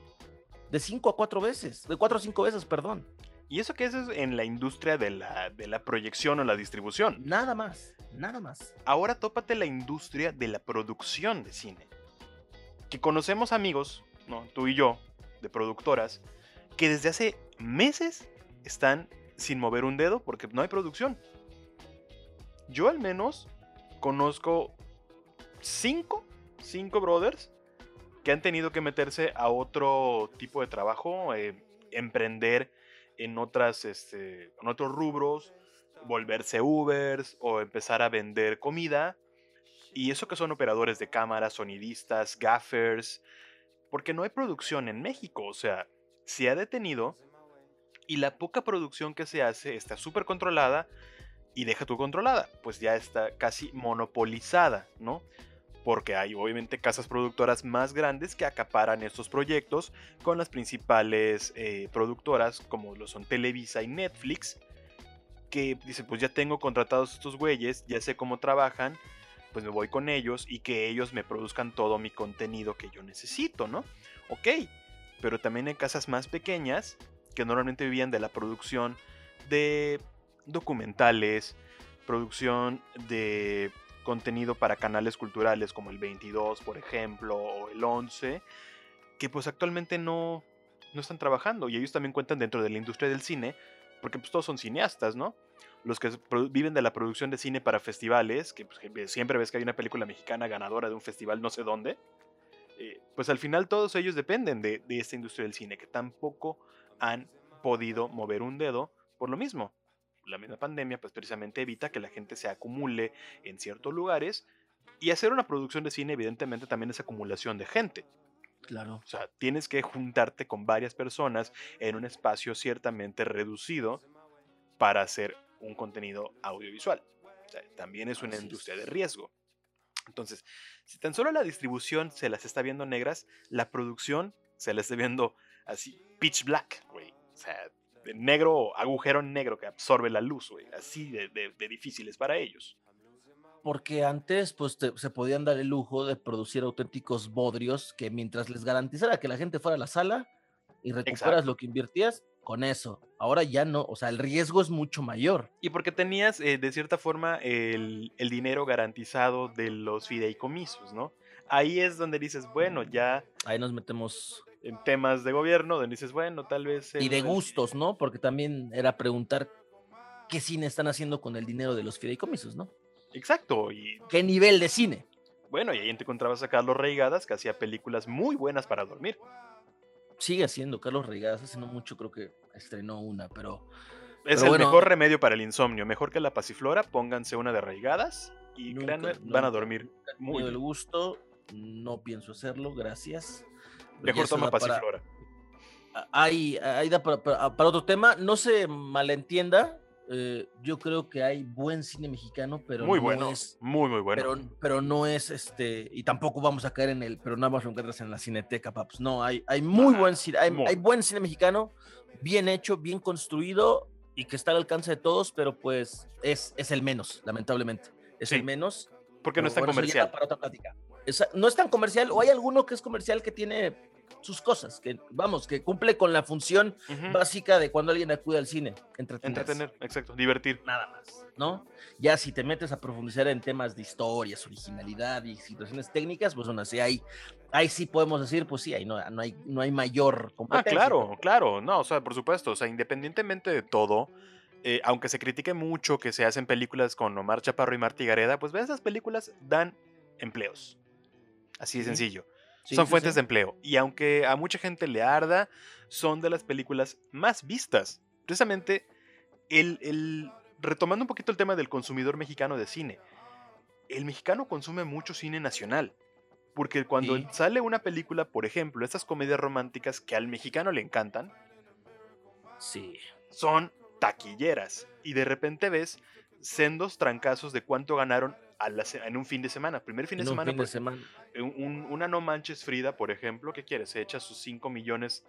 De cinco a cuatro veces. De cuatro a cinco veces, perdón. Y eso que es en la industria de la, de la proyección o la distribución. Nada más, nada más. Ahora tópate la industria de la producción de cine. Que conocemos amigos, ¿no? Tú y yo, de productoras, que desde hace meses están sin mover un dedo porque no hay producción. Yo al menos conozco cinco, cinco brothers que han tenido que meterse a otro tipo de trabajo, eh, emprender en, otras, este, en otros rubros, volverse Ubers o empezar a vender comida. Y eso que son operadores de cámaras, sonidistas, gaffers, porque no hay producción en México, o sea, se ha detenido y la poca producción que se hace está súper controlada y deja tu controlada, pues ya está casi monopolizada, ¿no? Porque hay obviamente casas productoras más grandes que acaparan estos proyectos con las principales eh, productoras como lo son Televisa y Netflix, que dicen pues ya tengo contratados estos güeyes, ya sé cómo trabajan, pues me voy con ellos y que ellos me produzcan todo mi contenido que yo necesito, ¿no? Ok, pero también hay casas más pequeñas que normalmente vivían de la producción de documentales, producción de contenido para canales culturales como el 22, por ejemplo, o el 11, que pues actualmente no, no están trabajando y ellos también cuentan dentro de la industria del cine, porque pues todos son cineastas, ¿no? Los que viven de la producción de cine para festivales, que, pues, siempre ves que hay una película mexicana ganadora de un festival no sé dónde, eh, pues al final todos ellos dependen de, esta industria del cine, que tampoco han podido mover un dedo por lo mismo. La misma pandemia, pues precisamente evita que la gente se acumule en ciertos lugares y hacer una producción de cine, evidentemente, también es acumulación de gente. Claro. O sea, tienes que juntarte con varias personas en un espacio ciertamente reducido para hacer un contenido audiovisual. también es una industria de riesgo. Entonces, si tan solo la distribución se las está viendo negras, la producción se la está viendo así, pitch black, güey. O sea, negro, agujero negro que absorbe la luz, güey. Así de, de, difíciles para ellos. Porque antes, pues, se podían dar el lujo de producir auténticos bodrios que mientras les garantizara que la gente fuera a la sala y recuperas lo que invirtías, con eso. Ahora ya no, o sea, el riesgo es mucho mayor. Y porque tenías, eh, de cierta forma, el, dinero garantizado de los fideicomisos, ¿no? Ahí es donde dices, bueno, ya... Ahí nos metemos... En temas de gobierno, donde dices, bueno, tal vez... Y de gustos, ¿no? Porque también era preguntar qué cine están haciendo con el dinero de los fideicomisos, ¿no? Exacto. Y... ¿Qué nivel de cine? Bueno, y ahí te encontrabas a Carlos Reigadas, que hacía películas muy buenas para dormir. sigue haciendo. Carlos Reigadas hace no mucho creo que estrenó una, pero... Es pero el bueno, mejor remedio para el insomnio. Mejor que la pasiflora, pónganse una de arraigadas y Nunca, van a dormir muy el gusto, no pienso hacerlo, gracias. Mejor toma da para- pasiflora. Hay, hay da para, para- para otro tema. No se malentienda. eh, yo creo que hay buen cine mexicano, pero Muy no bueno. es. Muy, muy bueno. Pero, pero no es este. Y tampoco vamos a caer en el. Pero nada más lo encuentras en la cineteca, paps. No, hay, hay muy Ah, buen cine. Hay, muy. hay buen cine mexicano, bien hecho, bien construido y que está al alcance de todos, pero pues es, es el menos, lamentablemente. Es Sí, el menos. Porque no es tan bueno, comercial. para otra plática. Esa- no es tan comercial, o hay alguno que es comercial que tiene sus cosas, que vamos, que cumple con la función Ujú. básica de cuando alguien acude al cine, entretenerse, Entretener, exacto. Divertir. nada más, ¿no? Ya si te metes a profundizar en temas de historias, originalidad y situaciones técnicas, pues aún así ahí, ahí sí podemos decir, pues sí, ahí no, no hay, no hay mayor Ah, competencia. claro, claro. No, o sea, por supuesto. O sea, independientemente de todo, eh, aunque se critique mucho que se hacen películas con Omar Chaparro y Martí Gareda, pues ve, esas películas dan empleos. Así de sencillo. Sí, son sí, fuentes sí. de empleo. Y aunque a mucha gente le arda, son de las películas más vistas. Precisamente, el, el- retomando un poquito el tema del consumidor mexicano de cine. El mexicano consume mucho cine nacional. Porque cuando sale una película, por ejemplo, estas comedias románticas que al mexicano le encantan, Sí. son taquilleras. Y de repente ves sendos trancazos de cuánto ganaron a la se- en un fin de semana. Primer fin de En un semana, fin por de semana. un- un- una No Manches Frida, por ejemplo, ¿qué quieres? Se echa sus 5 millones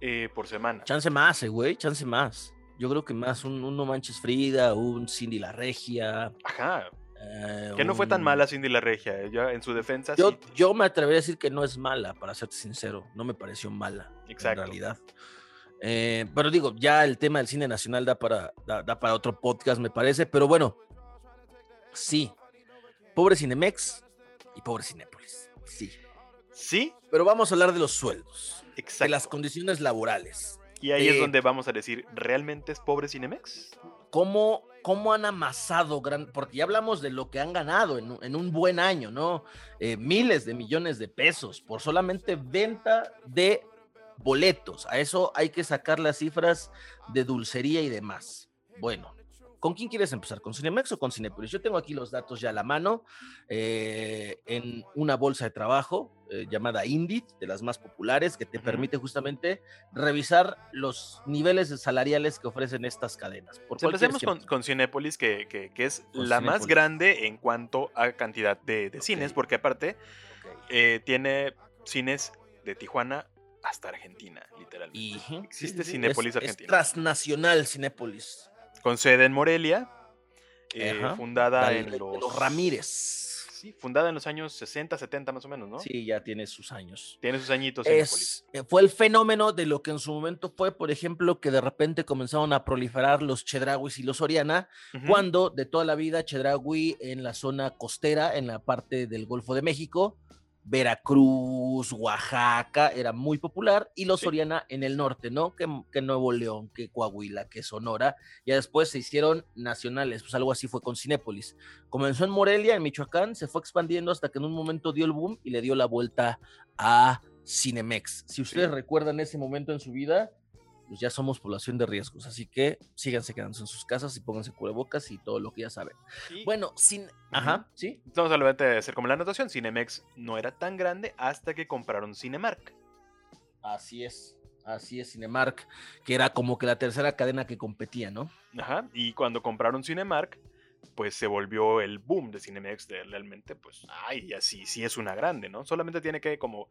eh, por semana. Chance más, eh, güey, chance más. Yo creo que más, un, un No Manches Frida, un Cindy la Regia. Ajá. eh, Que no fue tan mala Cindy la Regia. Ella en su defensa Yo, sí. yo me atrevería a decir que no es mala, para serte sincero. No me pareció mala, Exacto. en realidad. Eh, pero digo, ya el tema del cine nacional da para, da, da para otro podcast, me parece. Pero bueno, sí. Pobre Cinemex y pobre Cinépolis. Sí. Sí, Pero vamos a hablar de los sueldos, de exacto. las condiciones laborales. Y ahí es eh, donde vamos a decir, ¿realmente es pobre Cinemex? cómo, cómo han amasado, gran, porque ya hablamos de lo que han ganado en, un- en un buen año, ¿no? Eh, miles de millones de pesos por solamente venta de boletos. A eso hay que sacar las cifras de dulcería y demás. Bueno, ¿con quién quieres empezar? ¿Con Cinemex o con Cinepolis? Yo tengo aquí los datos ya a la mano eh, en una bolsa de trabajo eh, llamada Indit, de las más populares, que te permite justamente revisar los niveles salariales que ofrecen estas cadenas. ¿Por Pues empecemos con, con Cinépolis, que, que- que es Con la más grande en cuanto a cantidad de, de cines, porque aparte eh, tiene cines de Tijuana hasta Argentina, literalmente. Y, ujú, Existe Cinépolis Argentina. Es transnacional Cinépolis. Con sede en Morelia, eh, fundada Dale, en los... los Ramírez. Sí, fundada en los años 60, 70 más o menos, ¿no? Sí, ya tiene sus años. Tiene sus añitos. Es, eh, fue el fenómeno de lo que en su momento fue, por ejemplo, que de repente comenzaron a proliferar los Chedrauis y los Soriana, Ujú. cuando de toda la vida Chedraui en la zona costera, en la parte del Golfo de México, Veracruz, Oaxaca, era muy popular, y los Sí. Soriana en el norte, ¿no? Que, que Nuevo León, que Coahuila, que Sonora, ya después se hicieron nacionales, pues algo así fue con Cinépolis. Comenzó en Morelia, en Michoacán, se fue expandiendo hasta que en un momento dio el boom y le dio la vuelta a Cinemex. Si ustedes recuerdan ese momento en su vida, pues ya somos población de riesgos, así que síganse quedando en sus casas y pónganse cubrebocas y todo lo que ya saben. Bueno, sin... Ajá, ¿sí? Estamos solamente hacer como la anotación. Cinemex no era tan grande hasta que compraron Cinemark. Así es, así es Cinemark, que era como que la tercera cadena que competía, ¿no? Ajá. Y cuando compraron Cinemark, pues se volvió el boom de Cinemex de realmente, pues, ay, así sí es una grande, ¿no? Solamente tiene que como,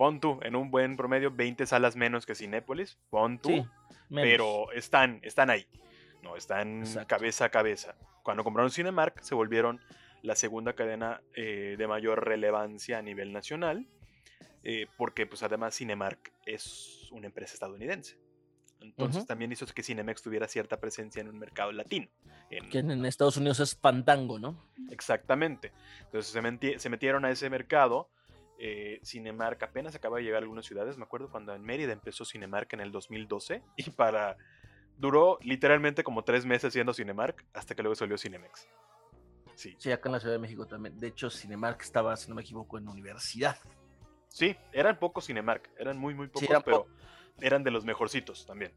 pon tú, en un buen promedio, 20 salas menos que Cinépolis, pon tú, Sí, pero están, están ahí, ¿no? Están Exacto. cabeza a cabeza. Cuando compraron Cinemark, se volvieron la segunda cadena eh, de mayor relevancia a nivel nacional, eh, porque pues además Cinemark es una empresa estadounidense. Entonces también hizo que Cinemex tuviera cierta presencia en un mercado latino. en- Que en Estados Unidos es Pantango, ¿no? Exactamente. Entonces se metieron a ese mercado. Eh, Cinemark apenas acaba de llegar a algunas ciudades. Me acuerdo cuando en Mérida empezó Cinemark en el 2012 y para... Duró literalmente como tres meses siendo Cinemark hasta que luego salió Cinemex. Sí, Sí, acá en la Ciudad de México también. De hecho, Cinemark estaba, si no me equivoco, en universidad. Sí, eran pocos Cinemark, eran muy, muy pocos, eran pero eran de los mejorcitos también.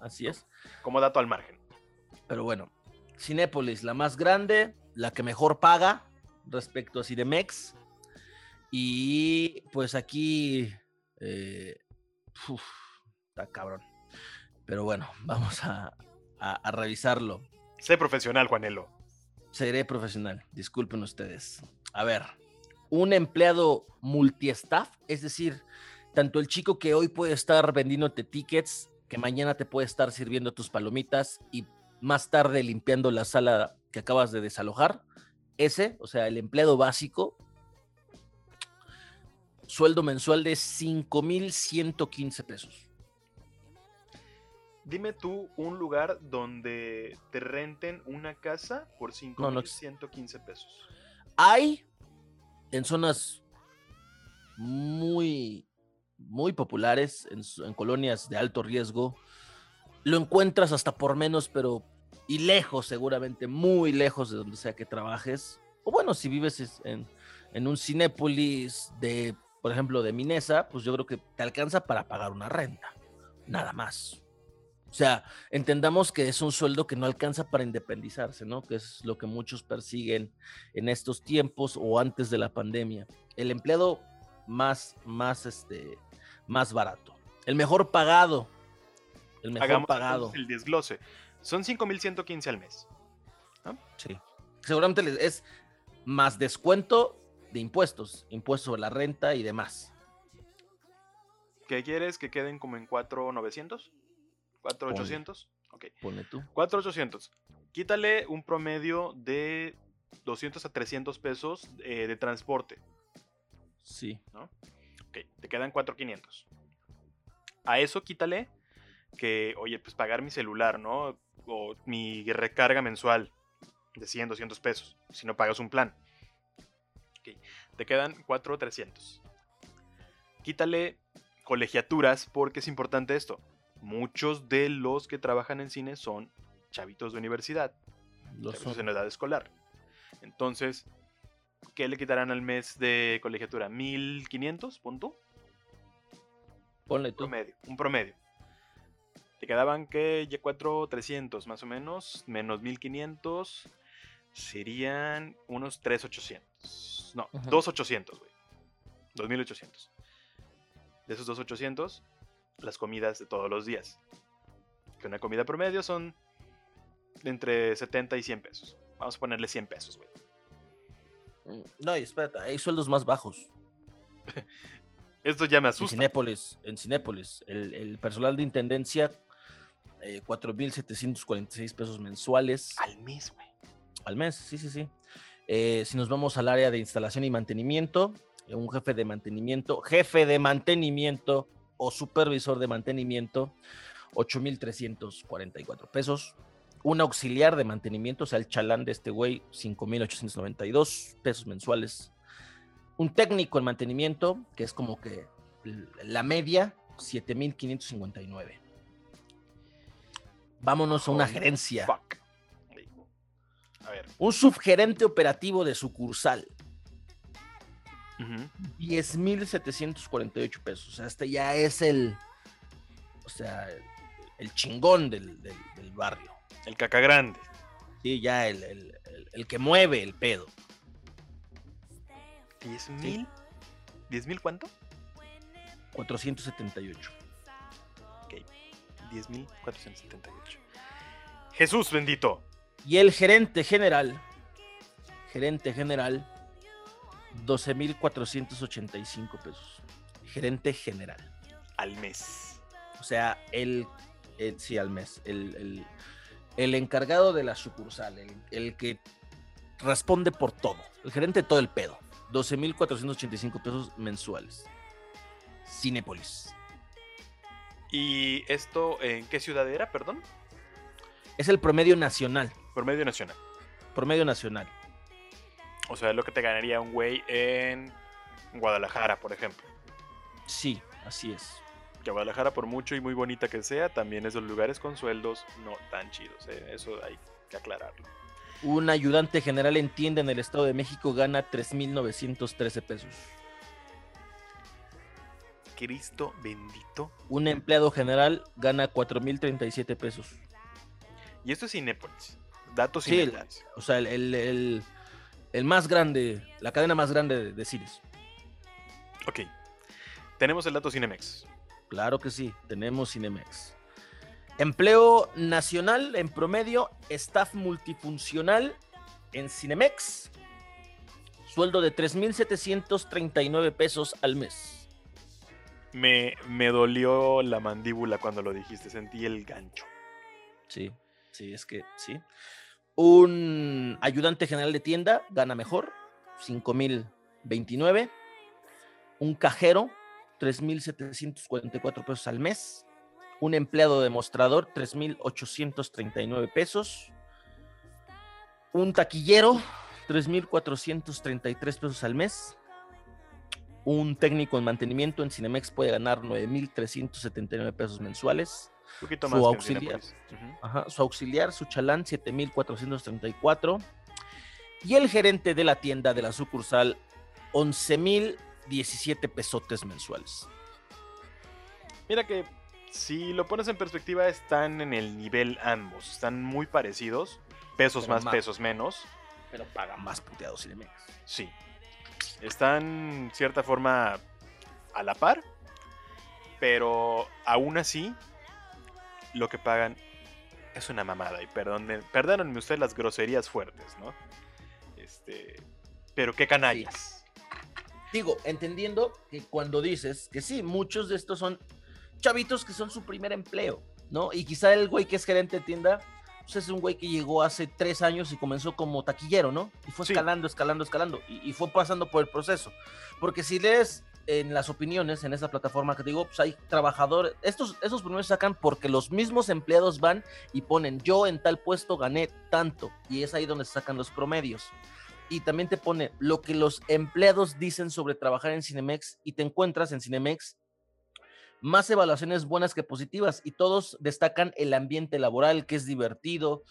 Así es. Como dato al margen. Pero bueno, Cinépolis, la más grande, la que mejor paga respecto a Cinemex. Y pues aquí. eh, uf, está cabrón. Pero bueno, vamos a, a- a revisarlo. Sé profesional, Juanelo. Seré profesional, disculpen ustedes. A ver, un empleado multiestaff, es decir, tanto el chico que hoy puede estar vendiéndote tickets, que mañana te puede estar sirviendo tus palomitas y más tarde limpiando la sala que acabas de desalojar, ese, o sea, el empleado básico, sueldo mensual de 5,115 pesos. Dime tú un lugar donde te renten una casa por No, no. 5.115 pesos. Hay en zonas muy, muy populares, en, colonias de alto riesgo. Lo encuentras hasta por menos, pero y lejos seguramente, muy lejos de donde sea que trabajes. O bueno, si vives es- en, en un Cinépolis de, por ejemplo, de Minesa, pues yo creo que te alcanza para pagar una renta. Nada más. O sea, entendamos que es un sueldo que no alcanza para independizarse, ¿no? Que es lo que muchos persiguen en estos tiempos o antes de la pandemia. El empleado más, más, este, más barato. El mejor pagado. El mejor Hagamos pagado. el desglose. Son 5.115 al mes. Sí. Seguramente es más descuento de impuestos, impuestos sobre la renta y demás. ¿Qué quieres que queden como en 4.900? ¿4.800? Ok. Pone tú. 4.800. Quítale un promedio de 200 a 300 pesos eh, de transporte. Sí. Ok, te quedan 4.500. A eso quítale que, oye, pues pagar mi celular, ¿no? O mi recarga mensual de 100, 200 pesos, si no pagas un plan. Te quedan 4.300. Quítale colegiaturas porque es importante esto. Muchos de los que trabajan en cine son chavitos de universidad, Lo chavitos son. en edad escolar. Entonces, ¿qué le quitarán al mes de colegiatura? ¿1500? Punto. Ponle tú. Promedio, un promedio. Te quedaban que ya 4,300 más o menos, menos 1500, serían unos 3,800. No, Ujú. 2,800, güey. 2,800. De esos 2,800, las comidas de todos los días. Que una comida promedio son entre 70 y 100 pesos. Vamos a ponerle 100 pesos, güey. Mm, No, y espérate, hay sueldos más bajos. Esto ya me En asusta. Cinépolis, en Cinépolis, el, el personal de intendencia, eh, 4.746 pesos mensuales Al mes, güey. al mes, sí, sí, sí. Eh, si nos vamos al área de instalación y mantenimiento, eh, un jefe de mantenimiento, jefe de mantenimiento o supervisor de mantenimiento, 8.344 pesos. Un auxiliar de mantenimiento, o sea, el chalán de este güey, 5.892 pesos mensuales. Un técnico en mantenimiento, que es como que la media, 7.559. Vámonos a una gerencia. Fuck. A ver. Un subgerente operativo de sucursal, Ujú. 10.748 pesos. O sea, este ya es el, o sea, el, el chingón del, del- del barrio. El caca grande. Sí, ya el, el- el- que mueve el pedo. ¿10 mil? ¿10 mil cuánto? 478. Ok. 10 mil 478. Jesús bendito. Y el gerente general, gerente general, 12.485 pesos. Gerente general. Al mes. O sea, el, el- sí, al mes. El, el- el encargado de la sucursal, el, el que responde por todo. El gerente de todo el pedo. 12.485 pesos mensuales. Cinépolis. ¿Y esto en qué ciudad era, perdón? Es el promedio nacional. Promedio nacional. Promedio nacional. O sea, lo que te ganaría un güey en Guadalajara, por ejemplo. Sí, así es. Que Guadalajara, por mucho y muy bonita que sea, también es de los lugares con sueldos no tan chidos. ¿eh? Eso hay que aclararlo. Un ayudante general en tienda en el Estado de México gana 3.913 pesos. Cristo bendito. Un empleado general gana 4.037 pesos. Y esto es Cinépolis. Datos Sí, el- Cinépolis. O sea, el, el- el- el más grande, la cadena más grande de, de cines. Ok. Tenemos el dato Cinemex. Claro que sí, tenemos Cinemex. Empleo nacional en promedio, staff multifuncional en Cinemex. Sueldo de 3.739 pesos al mes. Me, me dolió la mandíbula cuando lo dijiste. Sentí el gancho. Sí, sí, es que sí. Un ayudante general de tienda gana mejor, 5.029. Un cajero, 3.744 pesos al mes. Un empleado demostrador, 3.839 pesos. Un taquillero, 3.433 pesos al mes. Un técnico en mantenimiento en Cinemex puede ganar 9.379 pesos mensuales. Un poquito Su más en auxiliar. Cinépolis. Ujú. Ajá, su auxiliar, su chalán, 7,434. Y el gerente de la tienda de la sucursal, 11,017 pesotes mensuales. Mira que si lo pones en perspectiva, están en el nivel ambos. Están muy parecidos. Pesos más, más. pesos menos. Pero paga más puteados Cinemex. Sí. Están, cierta forma, a la par. Pero aún así, lo que pagan es una mamada. Y perdónenme, perdónenme ustedes las groserías fuertes, ¿no? Este. Pero qué canallas. Digo, entendiendo que cuando dices que sí, muchos de estos son chavitos que son su primer empleo, ¿no? Y quizá el güey que es gerente de tienda, pues es un güey que llegó hace tres años y comenzó como taquillero, ¿no? Y fue Sí. escalando, escalando, escalando. Y, y fue pasando por el proceso. Porque si lees en las opiniones en esa plataforma que digo, pues hay trabajadores, estos, esos primeros sacan porque los mismos empleados van y ponen, yo en tal puesto gané tanto. Y es ahí donde se sacan los promedios y también te pone lo que los empleados dicen sobre trabajar en Cinemex y te encuentras en Cinemex más evaluaciones buenas que positivas y todos destacan el ambiente laboral que es divertido,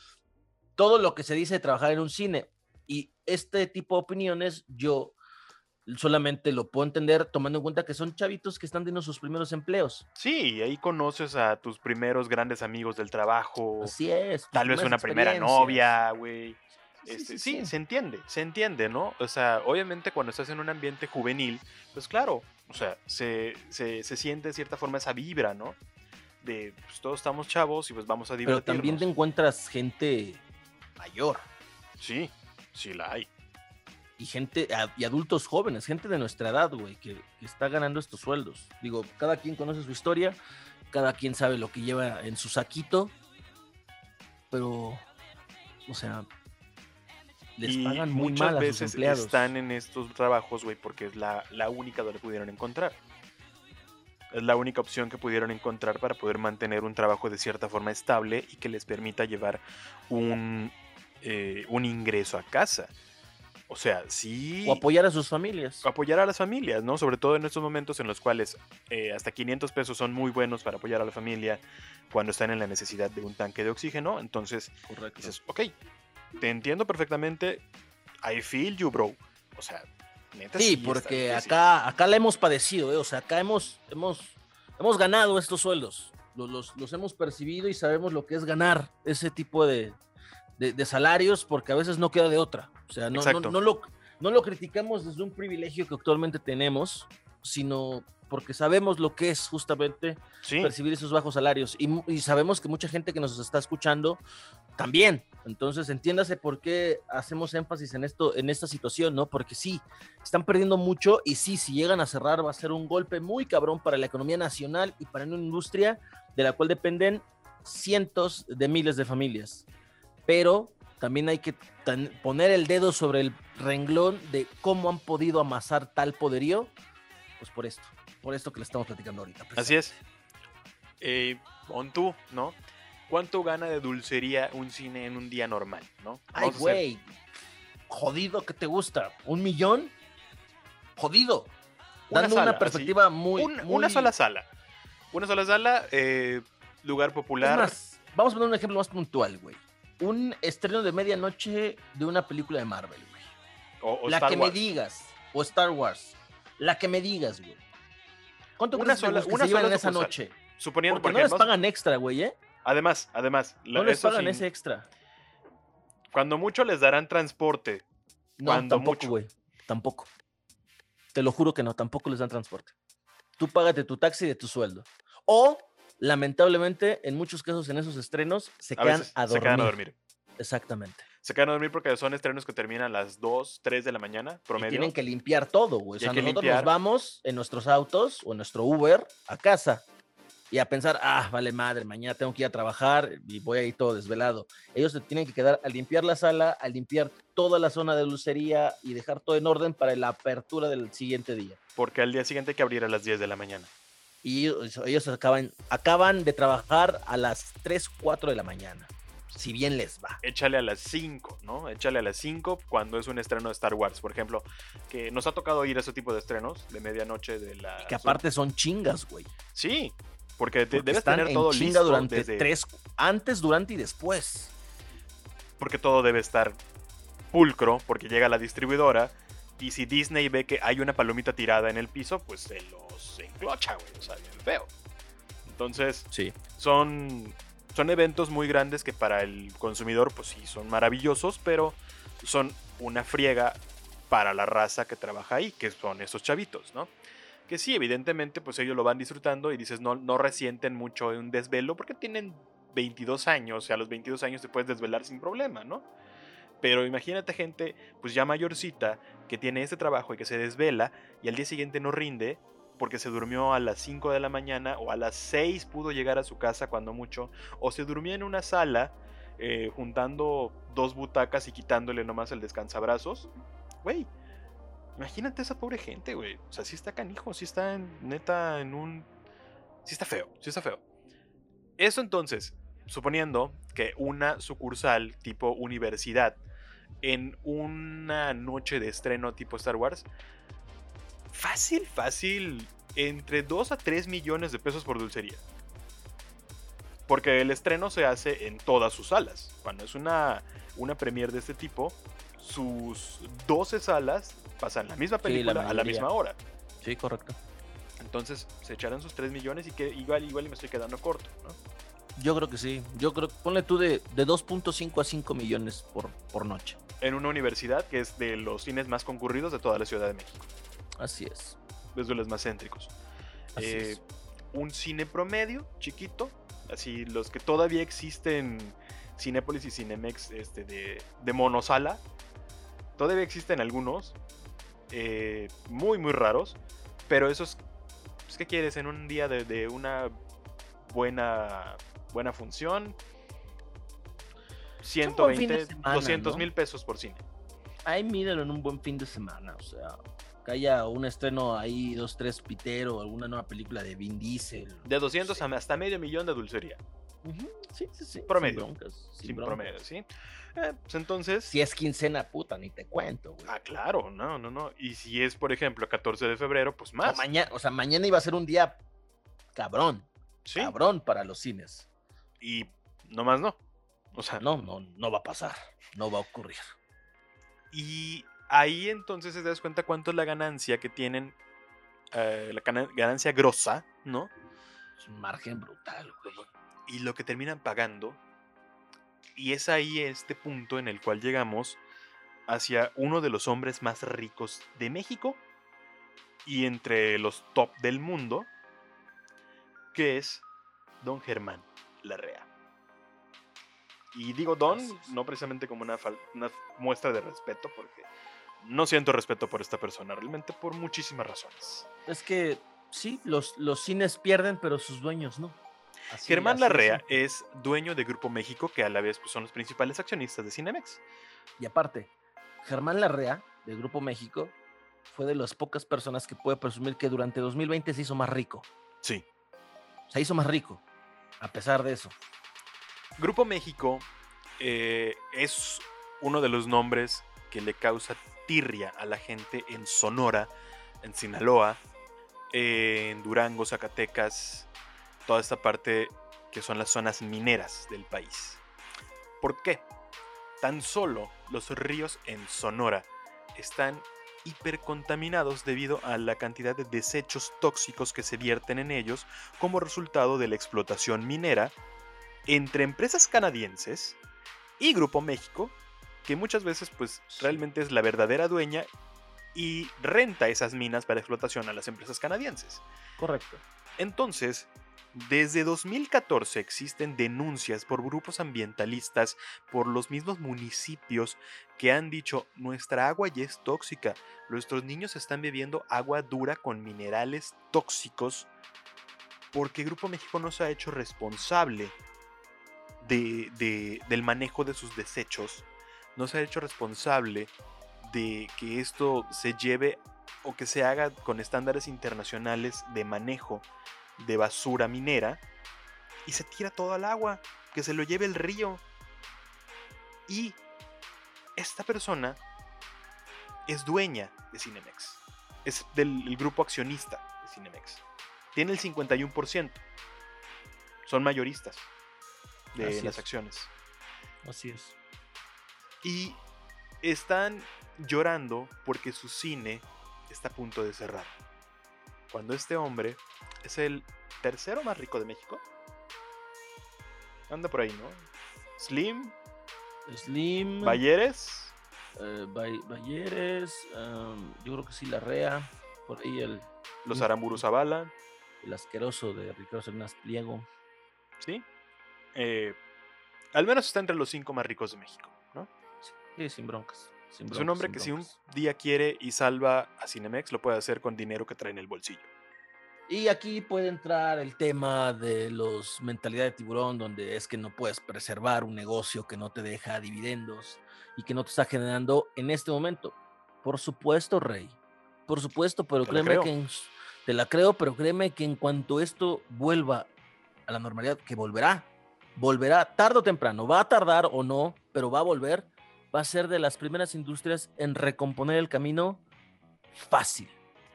todo lo que se dice de trabajar en un cine y este tipo de opiniones yo solamente lo puedo entender tomando en cuenta que son chavitos que están teniendo sus primeros empleos. Sí, ahí conoces a tus primeros grandes amigos del trabajo. Así es. Tal vez una primera novia, güey. Sí, Este, sí, sí, sí. se entiende, se entiende, ¿no? O sea, obviamente cuando estás en un ambiente juvenil, pues claro, o sea, se, se, se siente de cierta forma esa vibra, ¿no? De, pues todos estamos chavos y pues vamos a Pero divertirnos. también te encuentras gente mayor. Sí, sí la hay. Y gente y adultos jóvenes, gente de nuestra edad, güey, que, que está ganando estos sueldos. Digo, cada quien conoce su historia, cada quien sabe lo que lleva en su saquito, pero, o sea, les y pagan muy muchas mal a sus veces empleados. están en estos trabajos, güey, porque es la, la única donde pudieron encontrar. Es la única opción que pudieron encontrar para poder mantener un trabajo de cierta forma estable y que les permita llevar un, eh, un ingreso a casa. O sea, sí O apoyar a sus familias. apoyar a las familias, ¿no? Sobre todo en estos momentos en los cuales eh, hasta 500 pesos son muy buenos para apoyar a la familia cuando están en la necesidad de un tanque de oxígeno. Entonces, Correcto. dices, ok, te entiendo perfectamente. I feel you, bro. O sea, neta. Sí, está porque acá, acá la hemos padecido, ¿eh? o sea, acá hemos, hemos, hemos ganado estos sueldos, los, los, los hemos percibido y sabemos lo que es ganar ese tipo de, de- de salarios, porque a veces no queda de otra. O sea, no, no, Exacto. no lo, no lo criticamos desde un privilegio que actualmente tenemos, sino porque sabemos lo que es justamente Sí, percibir esos bajos salarios. Y, y sabemos que mucha gente que nos está escuchando también. Entonces, entiéndase por qué hacemos énfasis en esto, en esta situación, ¿no? Porque sí, están perdiendo mucho y sí, si llegan a cerrar va a ser un golpe muy cabrón para la economía nacional y para una industria de la cual dependen cientos de miles de familias. Pero también hay que poner el dedo sobre el renglón de cómo han podido amasar tal poderío, pues por esto, por esto que le estamos platicando ahorita. así es. Eh, pon tú, ¿no? ¿Cuánto gana de dulcería un cine en un día normal, no? Ay, hacer- güey. Jodido, ¿qué te gusta? ¿Un millón? Jodido. Una Dando sala, una así. perspectiva muy, Un- muy- Una sola sala. Una sola sala, eh, lugar popular. más, vamos a poner un ejemplo más puntual, güey. Un estreno de medianoche de una película de Marvel, güey. o, o La Star que Wars. me digas. O Star Wars. La que me digas, güey. ¿Cuánto Una sola- que una se llevan sola en esa noche? Suponiendo, Porque porque no les pagan extra, güey, ¿eh? además, además, No les pagan sin- ese extra. cuando mucho les darán transporte. No, Cuando tampoco, güey. Tampoco. Te lo juro que no, tampoco les dan transporte. Tú págate tu taxi de tu sueldo. O, lamentablemente, en muchos casos en esos estrenos se A quedan veces a se quedan a dormir. Exactamente. Se quedan a dormir porque son estrenos que terminan a las 2, 3 de la mañana, Y promedio. tienen que limpiar todo, güey. O sea, nosotros limpiar. nos vamos en nuestros autos o en nuestro Uber a casa y a pensar, ah, vale madre, mañana tengo que ir a trabajar y voy a ir todo desvelado. Ellos se tienen que quedar a limpiar la sala, a limpiar toda la zona de lucería y dejar todo en orden para la apertura del siguiente día. Porque al día siguiente hay que abrir a las 10 de la mañana. Y ellos, ellos acaban, acaban de trabajar a las 3, 4 de la mañana, si bien les va. Échale a las 5, ¿no? Échale a las 5 cuando es un estreno de Star Wars, por ejemplo. Que nos ha tocado ir a ese tipo de estrenos de medianoche de la. Que aparte son chingas, güey. Sí, porque, te, porque debes están tener en todo chinga listo durante desde- tres, antes, durante y después. porque todo debe estar pulcro, porque llega la distribuidora y si Disney ve que hay una palomita tirada en el piso, pues se los enclocha, güey, o sea, bien feo. Entonces, Sí. son, son eventos muy grandes que para el consumidor, pues sí, son maravillosos, pero son una friega para la raza que trabaja ahí, que son esos chavitos, ¿no? Que sí, evidentemente, pues ellos lo van disfrutando y dices, no, no resienten mucho un desvelo porque tienen 22 años, y a los 22 años te puedes desvelar sin problema, ¿no? Pero imagínate gente, pues ya mayorcita, que tiene este trabajo y que se desvela y al día siguiente no rinde porque se durmió a las 5 de la mañana o a las 6 pudo llegar a su casa cuando mucho, o se durmió en una sala eh, juntando dos butacas y quitándole nomás el descansabrazos. Güey, imagínate esa pobre gente, güey. O sea, sí está canijo, sí está en- neta en un... Sí está feo, sí está feo. Eso entonces, suponiendo que una sucursal tipo universidad en una noche de estreno tipo Star Wars, fácil, fácil, entre 2 a 3 millones de pesos por dulcería. Porque el estreno se hace en todas sus salas. Cuando es una, una premier de este tipo, sus 12 salas pasan la misma la película a la misma hora. Sí, correcto. Entonces se echarán sus 3 millones y que igual, igual me estoy quedando corto. ¿no? Yo creo que sí. Yo creo, ponle tú de, de 2.5 a 5 millones por, por noche. En una universidad que es de los cines más concurridos de toda la Ciudad de México. Así es. Es de los más céntricos. Así Eh, es. un cine promedio, chiquito, así los que todavía existen, Cinépolis y Cinemex este, de, de monosala, todavía existen algunos, eh, muy, muy raros, pero esos, pues, ¿qué quieres? En un día de, de una buena, buena función, buen fin de 120, semana, 200 ¿no? mil pesos por cine. Ahí míralo en un buen fin de semana. O sea, que haya un estreno ahí, dos, tres pitero, alguna nueva película de Vin Diesel. De 200 Sí. a hasta medio millón de dulcería, Sí, sí, sí. Promedio. Sin broncas. Sin, sin broncas. promedio, ¿sí? Eh, pues entonces... Si es quincena, puta, ni te cuento, güey. Ah, claro, no, no, no. Y si es, por ejemplo, 14 de febrero, pues O, más. mañana, o sea, mañana iba a ser un día cabrón. Sí. Cabrón para los cines. Y no más no. O sea, No, no, no va a pasar. No va a ocurrir. Y ahí entonces te das cuenta cuánto es la ganancia que tienen, eh, la gana- ganancia grosa, ¿no? Es un margen brutal, güey. Y lo que terminan pagando. Y es ahí este punto en el cual llegamos hacia uno de los hombres más ricos de México y entre los top del mundo, que es don Germán Larrea. Y digo don, no precisamente como una, una muestra de respeto, porque no siento respeto por esta persona, realmente por muchísimas razones. Es que sí, los, los cines pierden, pero sus dueños no. Así- Germán así Larrea es dueño de Grupo México, que a la vez pues, son los principales accionistas de Cinemex. Y aparte, Germán Larrea, de Grupo México, fue de las pocas personas que puede presumir que durante 2020 se hizo más rico. Sí. Se hizo más rico, a pesar de eso. Grupo México eh, es uno de los nombres que le causa tirria a la gente en Sonora, en Sinaloa, en Durango, Zacatecas, toda esta parte que son las zonas mineras del país. ¿Por qué? Tan solo los ríos en Sonora están hipercontaminados debido a la cantidad de desechos tóxicos que se vierten en ellos como resultado de la explotación minera entre empresas canadienses y Grupo México, que muchas veces pues realmente es la verdadera dueña y renta esas minas para explotación a las empresas canadienses. Correcto. Entonces, desde 2014 existen denuncias por grupos ambientalistas, por los mismos municipios que han dicho, nuestra agua ya es tóxica, nuestros niños están bebiendo agua dura con minerales tóxicos, porque Grupo México no se ha hecho responsable de, del manejo de sus desechos, no se ha hecho responsable de que esto se lleve o que se haga con estándares internacionales de manejo de basura minera y se tira todo al agua, que se lo lleve el río. Y esta persona es dueña de Cinemex, es del grupo accionista de Cinemex. Tiene el 51%. Son mayoristas de las acciones. Así es. Y están llorando porque su cine está a punto de cerrar. Cuando este hombre es el tercero más rico de México. Anda por ahí, ¿no? Slim. Slim. Bayeres. Eh, Bayeres. yo creo que sí, la REA. Por ahí el. Los Aramburu Zavala. El asqueroso de Ricardo Salinas Pliego. Sí. Eh, al menos está entre los cinco más ricos de México, ¿no? Sí, sin broncas. Es un hombre que si un día quiere y salva a Cinemex, lo puede hacer con dinero que trae en el bolsillo. Y aquí puede entrar el tema de los mentalidad de tiburón, donde es que no puedes preservar un negocio que no te deja dividendos y que no te está generando en este momento. Por supuesto, Rey. Por supuesto, pero créeme que te la creo, pero créeme que en cuanto esto vuelva a la normalidad, que volverá, volverá tarde o temprano, va a tardar o no, pero va a volver, va a ser de las primeras industrias en recomponer el camino fácil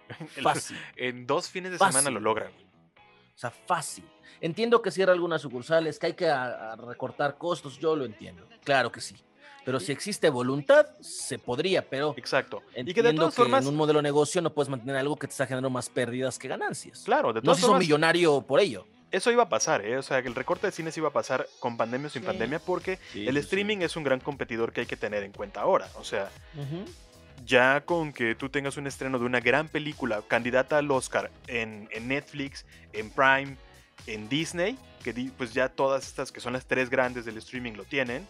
Fácil. en dos fines de semana lo logran. O sea, fácil. Entiendo que cierra algunas sucursales, que hay que recortar costos, yo lo entiendo. Claro que sí. Pero si existe voluntad, se podría, pero. Exacto. Y que de todas formas. En un modelo de negocio no puedes mantener algo que te está generando más pérdidas que ganancias. Claro, de todas no formas. millonario por ello. Eso iba a pasar, ¿eh? O sea, que el recorte de cines iba a pasar con pandemia o sin pandemia, porque el streaming es un gran competidor que hay que tener en cuenta ahora. O sea, ya con que tú tengas un estreno de una gran película candidata al Oscar en, Netflix, en Prime, en Disney, que pues ya todas estas que son las tres grandes del streaming lo tienen.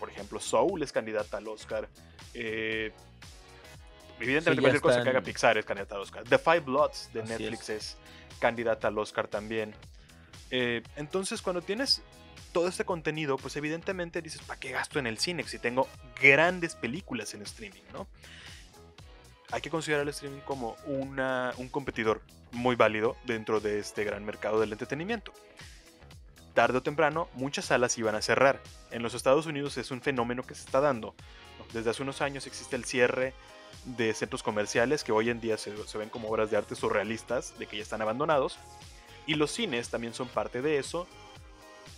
Por ejemplo, Soul es candidata al Oscar. Eh, evidentemente cualquier cosa que haga Pixar es candidata al Oscar. The Five Bloods de Netflix es. candidata al Oscar también. Eh, entonces cuando tienes todo este contenido, pues evidentemente dices, ¿para qué gasto en el cine si tengo grandes películas en streaming, no? Hay que considerar el streaming como una, un competidor muy válido dentro de este gran mercado del entretenimiento. Tarde o temprano, muchas salas iban a cerrar. En los Estados Unidos es un fenómeno que se está dando. Desde hace unos años existe el cierre de centros comerciales que hoy en día se, se ven como obras de arte surrealistas, de que ya están abandonados. Y los cines también son parte de eso,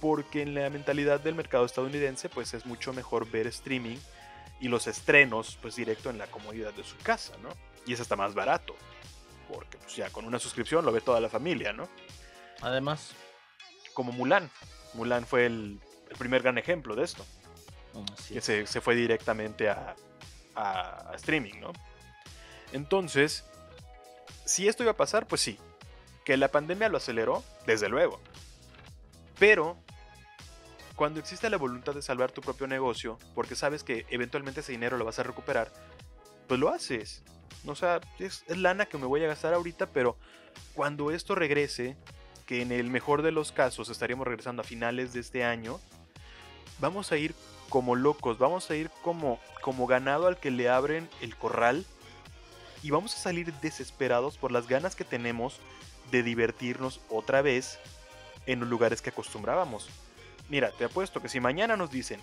porque en la mentalidad del mercado estadounidense pues es mucho mejor ver streaming y los estrenos pues directo en la comodidad de su casa, ¿no? Y es hasta más barato, porque pues ya con una suscripción lo ve toda la familia, ¿no? Además. Como Mulan. Mulan fue el, primer gran ejemplo de esto. que se, fue directamente a, a streaming, ¿no? Entonces, si esto iba a pasar, pues sí. Que la pandemia lo aceleró, desde luego. Pero cuando existe la voluntad de salvar tu propio negocio, porque sabes que eventualmente ese dinero lo vas a recuperar, pues lo haces. O sea, es, lana que me voy a gastar ahorita, pero cuando esto regrese, que en el mejor de los casos estaríamos regresando a finales de este año, vamos a ir como locos, vamos a ir como, como ganado al que le abren el corral y vamos a salir desesperados por las ganas que tenemos de divertirnos otra vez en los lugares que acostumbrábamos. Mira, te apuesto que si mañana nos dicen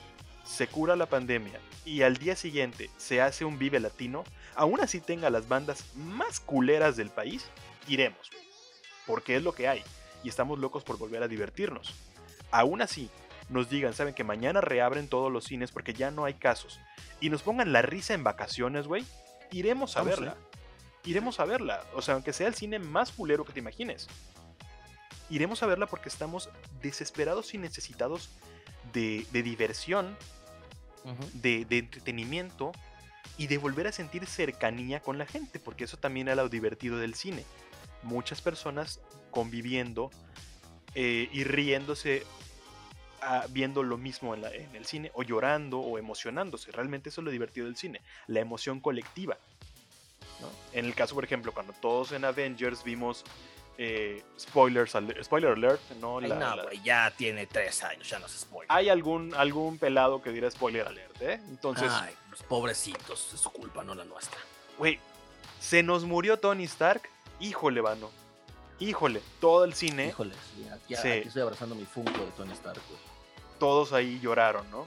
se cura la pandemia y al día siguiente se hace un Vive Latino, aún así tenga las bandas más culeras del país, iremos. Porque es lo que hay y estamos locos por volver a divertirnos. Aún así, nos digan, saben que mañana reabren todos los cines porque ya no hay casos y nos pongan la risa en vacaciones, güey, iremos a Vamos a verla. Iremos a verla. O sea, aunque sea el cine más fulero que te imagines. Iremos a verla porque estamos desesperados y necesitados de, de diversión, de, de entretenimiento y de volver a sentir cercanía con la gente, porque eso también era lo divertido del cine. Muchas personas conviviendo eh, y riéndose ah, viendo lo mismo en, la- en el cine, o llorando o emocionándose. Realmente eso es lo divertido del cine, la emoción colectiva. ¿No? En el caso, por ejemplo, cuando todos en Avengers vimos eh, spoilers, spoiler alert, ¿no? Ay, La- no, la- güey, ya tiene tres años, ya no se spoiler. hay algún, algún pelado que dirá spoiler alert, ¿eh? Entonces, Ay, los pobrecitos, es su culpa, no la nuestra. Güey, se nos murió Tony Stark. Híjole, vano. Híjole, todo el cine, Sí. aquí estoy abrazando mi Funko de Tony Stark, güey. todos ahí lloraron, ¿no?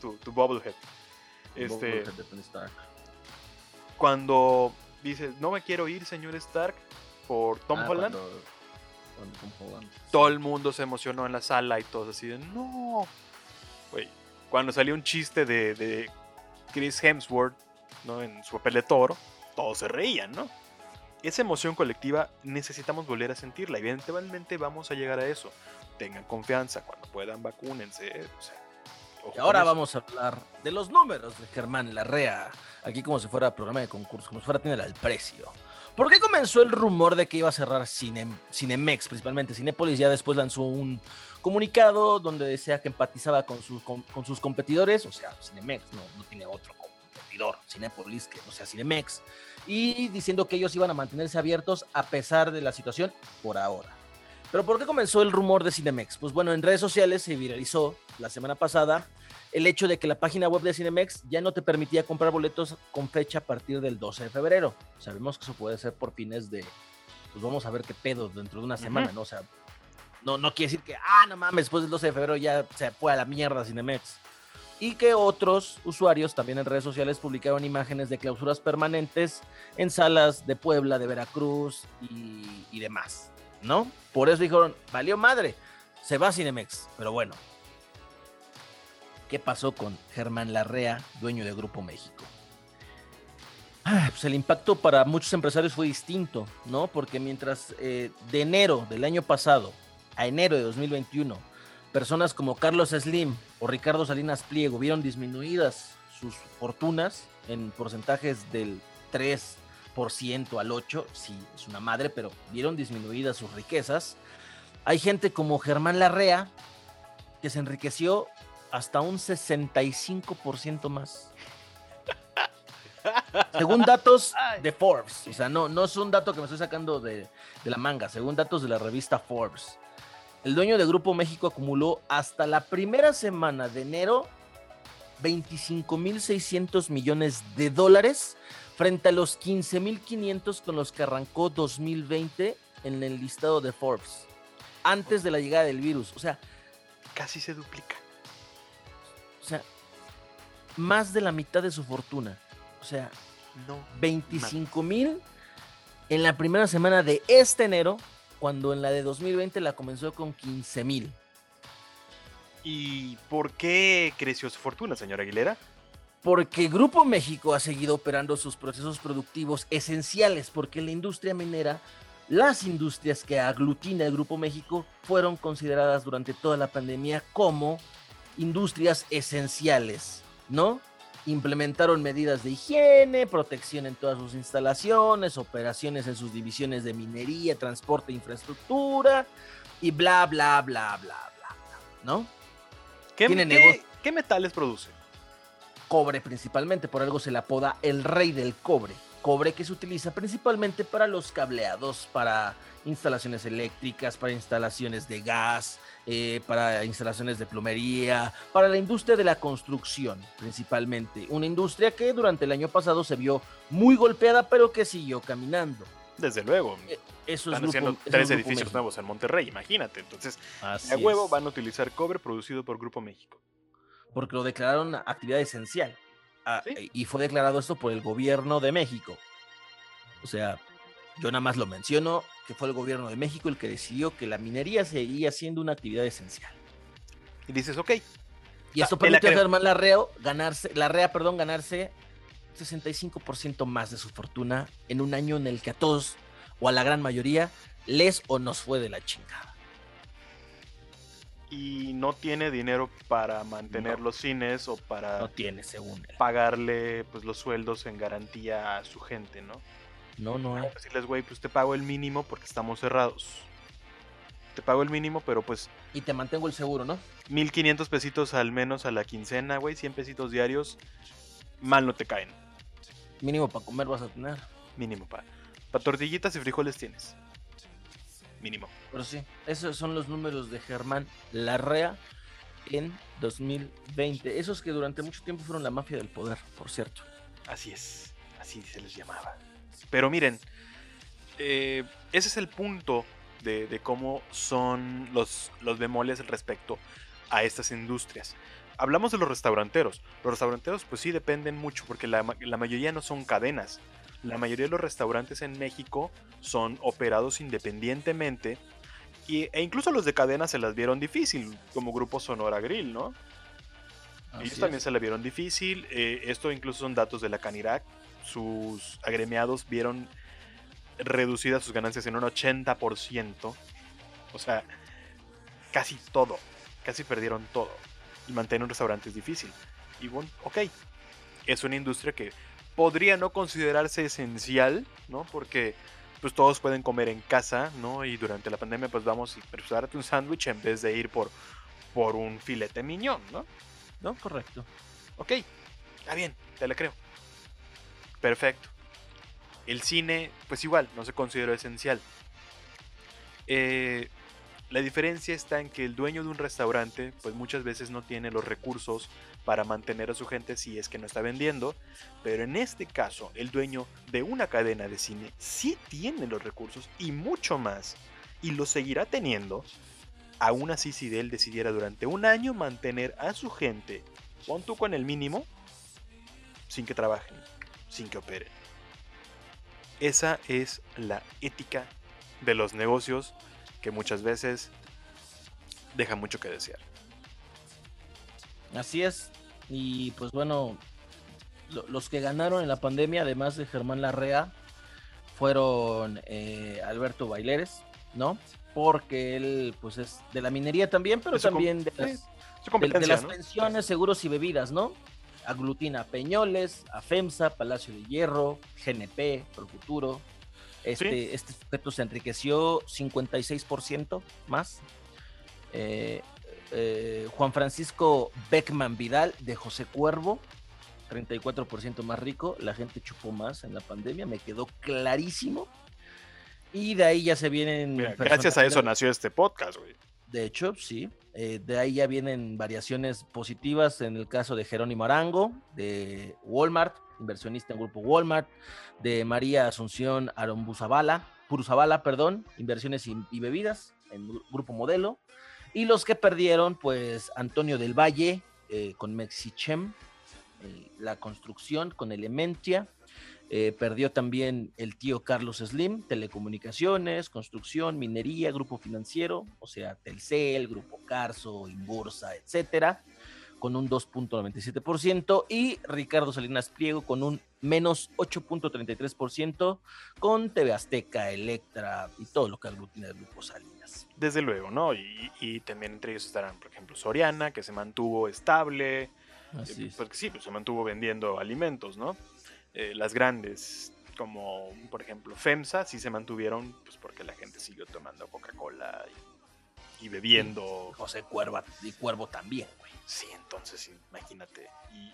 Tu, tu Bubblehead. Un Este, de Tony Stark. Cuando dices, no me quiero ir, señor Stark, por Tom Ah, Holland, cuando- cuando Tom Holland. todo el mundo se emocionó en la sala y todos así de, no. Güey, cuando salió un chiste de, de Chris Hemsworth, ¿no? En su papel de toro, todos se reían, ¿no? Esa emoción colectiva necesitamos volver a sentirla. Evidentemente vamos a llegar a eso. Tengan confianza, cuando puedan vacúnense. o sea, Y ahora vamos a hablar de los números de Germán Larrea. Aquí como si fuera programa de concurso, como si fuera tener al precio. ¿Por qué comenzó el rumor de que iba a cerrar Cine- Cinemex, principalmente? Cinépolis ya después lanzó un comunicado donde decía que empatizaba con, sus con, con sus competidores, o sea, Cinemex no, no tiene otro competidor, Cinépolis, que no sea Cinemex, y diciendo que ellos iban a mantenerse abiertos a pesar de la situación por ahora. Pero ¿por qué comenzó el rumor de Cinemex? Pues bueno, en redes sociales se viralizó la semana pasada el hecho de que la página web de Cinemex ya no te permitía comprar boletos con fecha a partir del 12 de febrero. Sabemos que eso puede ser por fines de, pues vamos a ver qué pedo dentro de una semana. ¿no? O sea, no, no quiere decir que, ah, no mames, después del 12 de febrero ya se fue a la mierda Cinemex. Y que otros usuarios también en redes sociales publicaron imágenes de clausuras permanentes en salas de Puebla, de Veracruz y, y demás, ¿no? Por eso dijeron, valió madre, se va Cinemex. Pero bueno, ¿qué pasó con Germán Larrea, dueño de Grupo México? Ah, pues el impacto para muchos empresarios fue distinto, ¿no? Porque mientras eh, de enero del año pasado a enero de 2021, personas como Carlos Slim o Ricardo Salinas Pliego vieron disminuidas sus fortunas en porcentajes del 3% al 8%, sí, es una madre, pero vieron disminuidas sus riquezas. Hay gente como Germán Larrea que se enriqueció hasta un 65% más. Según datos de Forbes, o sea, no, no es un dato que me estoy sacando de, de la manga, según datos de la revista Forbes, el dueño de Grupo México acumuló hasta la primera semana de enero 25.600 millones de dólares frente a los 15.500 con los que arrancó 2020 en el listado de Forbes, antes de la llegada del virus. O sea, Casi se duplica. o sea, más de la mitad de su fortuna. O sea, No. 25 mil en la primera semana de este enero, cuando en la de 2020 la comenzó con 15 mil. ¿Y por qué creció su fortuna, señora Aguilera? Porque Grupo México ha seguido operando sus procesos productivos esenciales, porque la industria minera, las industrias que aglutina el Grupo México, fueron consideradas durante toda la pandemia como industrias esenciales, ¿no? Implementaron medidas de higiene, protección en todas sus instalaciones, operaciones en sus divisiones de minería, transporte, e infraestructura y bla, bla, bla, bla, bla, bla, ¿no? ¿Qué, qué- qué metales produce? Cobre principalmente, por algo se le apoda el rey del cobre. Cobre que se utiliza principalmente para los cableados, para instalaciones eléctricas, para instalaciones de gas, eh, para instalaciones de plomería, para la industria de la construcción principalmente. Una industria que durante el año pasado se vio muy golpeada, pero que siguió caminando. Desde luego. Eso es Están grupo, haciendo eso es tres Grupo edificios México. nuevos en Monterrey, imagínate. Entonces, Así a huevo es. van a utilizar cobre producido por Grupo México. Porque lo declararon actividad esencial. Ah, Sí. Y fue declarado esto por el gobierno de México. O sea, yo nada más lo menciono, que fue el gobierno de México el que decidió que la minería seguía siendo una actividad esencial. Y dices, ok, Y esto Ah, permitió a. Germán Larrea ganarse, Larrea, perdón, ganarse 65% más de su fortuna en un año en el que a todos, o a la gran mayoría, les o nos fue de la chingada. Y no tiene dinero para mantener No. los cines o para No tiene, según él. pagarle pues los sueldos en garantía a su gente, ¿no? No, no hay. Decirles, güey, pues te pago el mínimo porque estamos cerrados. Te pago el mínimo, pero pues Y te mantengo el seguro, ¿no? 1500 pesitos al menos a la quincena, güey, 100 pesitos diarios, mal no te caen. Mínimo para comer vas a tener. Mínimo, pa. Para tortillitas y frijoles tienes. Mínimo. Pero sí, esos son los números de Germán Larrea en 2020. Esos que durante mucho tiempo fueron la mafia del poder, por cierto. Así es, así se les llamaba. Pero miren, eh, ese es el punto de, de cómo son los, los bemoles respecto a estas industrias. Hablamos de los restauranteros. Los restauranteros pues sí dependen mucho porque la, la mayoría no son cadenas. La mayoría de los restaurantes en México son operados independientemente y, e incluso los de cadena se las vieron difícil, como Grupo Sonora Grill, ¿no? Ellos también se la vieron difícil. eh, esto incluso son datos de la Canirac. Sus agremiados vieron reducidas sus ganancias en un 80%. O sea, casi todo. Casi perdieron todo. Y mantener un restaurante es difícil. Y bueno, ok. Es una industria que podría no considerarse esencial, ¿no? Porque pues todos pueden comer en casa, ¿no? Y durante la pandemia pues vamos y prepararte un sándwich en vez de ir por, por un filete miñón, ¿no? ¿No? Correcto. Ok, está bien, te la creo. Perfecto. El cine, pues igual, no se consideró esencial. Eh, la diferencia está en que el dueño de un restaurante, pues muchas veces no tiene los recursos para mantener a su gente si es que no está vendiendo. Pero en este caso, el dueño de una cadena de cine sí tiene los recursos y mucho más. Y lo seguirá teniendo. Aún así, si él decidiera durante un año mantener a su gente pon tú con el mínimo sin que trabajen, sin que operen. Esa es la ética de los negocios que muchas veces deja mucho que desear. Así es. Y pues bueno, lo- los que ganaron en la pandemia, además de Germán Larrea, fueron eh, Alberto Baileres, ¿no? Porque él, pues es de la minería también, pero también de las, Su de- de competencia, las ¿no? pensiones, seguros y bebidas, ¿no? Aglutina Peñoles, a FEMSA, Palacio de Hierro, GNP, Profuturo. Este, este sujeto se enriqueció 56% más. Eh, eh, Juan Francisco Beckman Vidal de José Cuervo, 34% más rico. La gente chupó más en la pandemia, me quedó clarísimo. Y de ahí ya se vienen. Mira, gracias a eso nació este podcast, güey. de hecho, sí. Eh, de ahí ya vienen variaciones positivas en el caso de Jerónimo Arango, de Walmart, inversionista en grupo Walmart, de María Asunción Arombuzabala, Puruzabala, perdón, inversiones y, y bebidas en gru- grupo Modelo. Y los que perdieron, pues Antonio del Valle eh, con Mexichem, eh, la construcción con Elementia, eh, perdió también el tío Carlos Slim, telecomunicaciones, construcción, minería, grupo financiero, o sea, Telcel, Grupo Carso, Inbursa, etcétera, con un 2.97%, y Ricardo Salinas Pliego con un menos 8.33%, con TV Azteca, Electra y todo lo que aglutina el Grupo Salinas. Desde luego, ¿no? Y, y también entre ellos estarán, por ejemplo, Soriana, que se mantuvo estable, Así Eh, es. Porque sí, pues se mantuvo vendiendo alimentos, ¿no? Eh, las grandes, como por ejemplo FEMSA, sí se mantuvieron, pues porque la gente siguió tomando Coca-Cola y, y bebiendo. José Cuerva y Cuervo también, güey. Sí, entonces imagínate. Y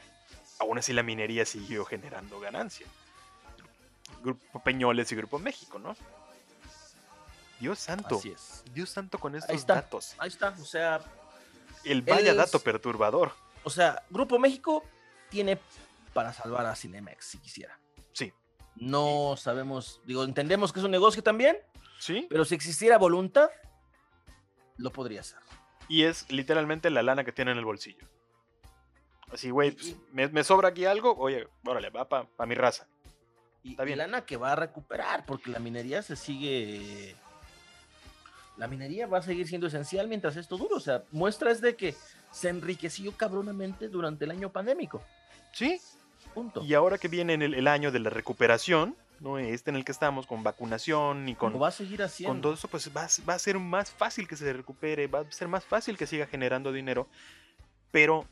aún así la minería siguió generando ganancia. Grupo Peñoles y Grupo México, ¿no? Dios santo. Así es. Dios santo con estos está. datos. Ahí está, o sea, El vaya Es- dato perturbador. o sea, Grupo México tiene para salvar a Cinemex si quisiera. Sí. No sabemos, digo, entendemos que es un negocio también, ¿Sí? pero si existiera voluntad, lo podría hacer. Y es literalmente la lana que tiene en el bolsillo. Así, güey, pues, y- me, me sobra aquí algo, oye, órale, va para mi raza. Y, Está y bien. lana que va a recuperar, porque la minería se sigue. La minería va a seguir siendo esencial mientras esto dure. O sea, muestra es de que se enriqueció cabronamente durante el año pandémico. Sí, Punto. Y ahora que viene el, el año de la recuperación, ¿no? Este en el que estamos, con vacunación y con, Lo va a seguir haciendo. con todo eso, pues va, va a ser más fácil que se recupere, va a ser más fácil que siga generando dinero. Pero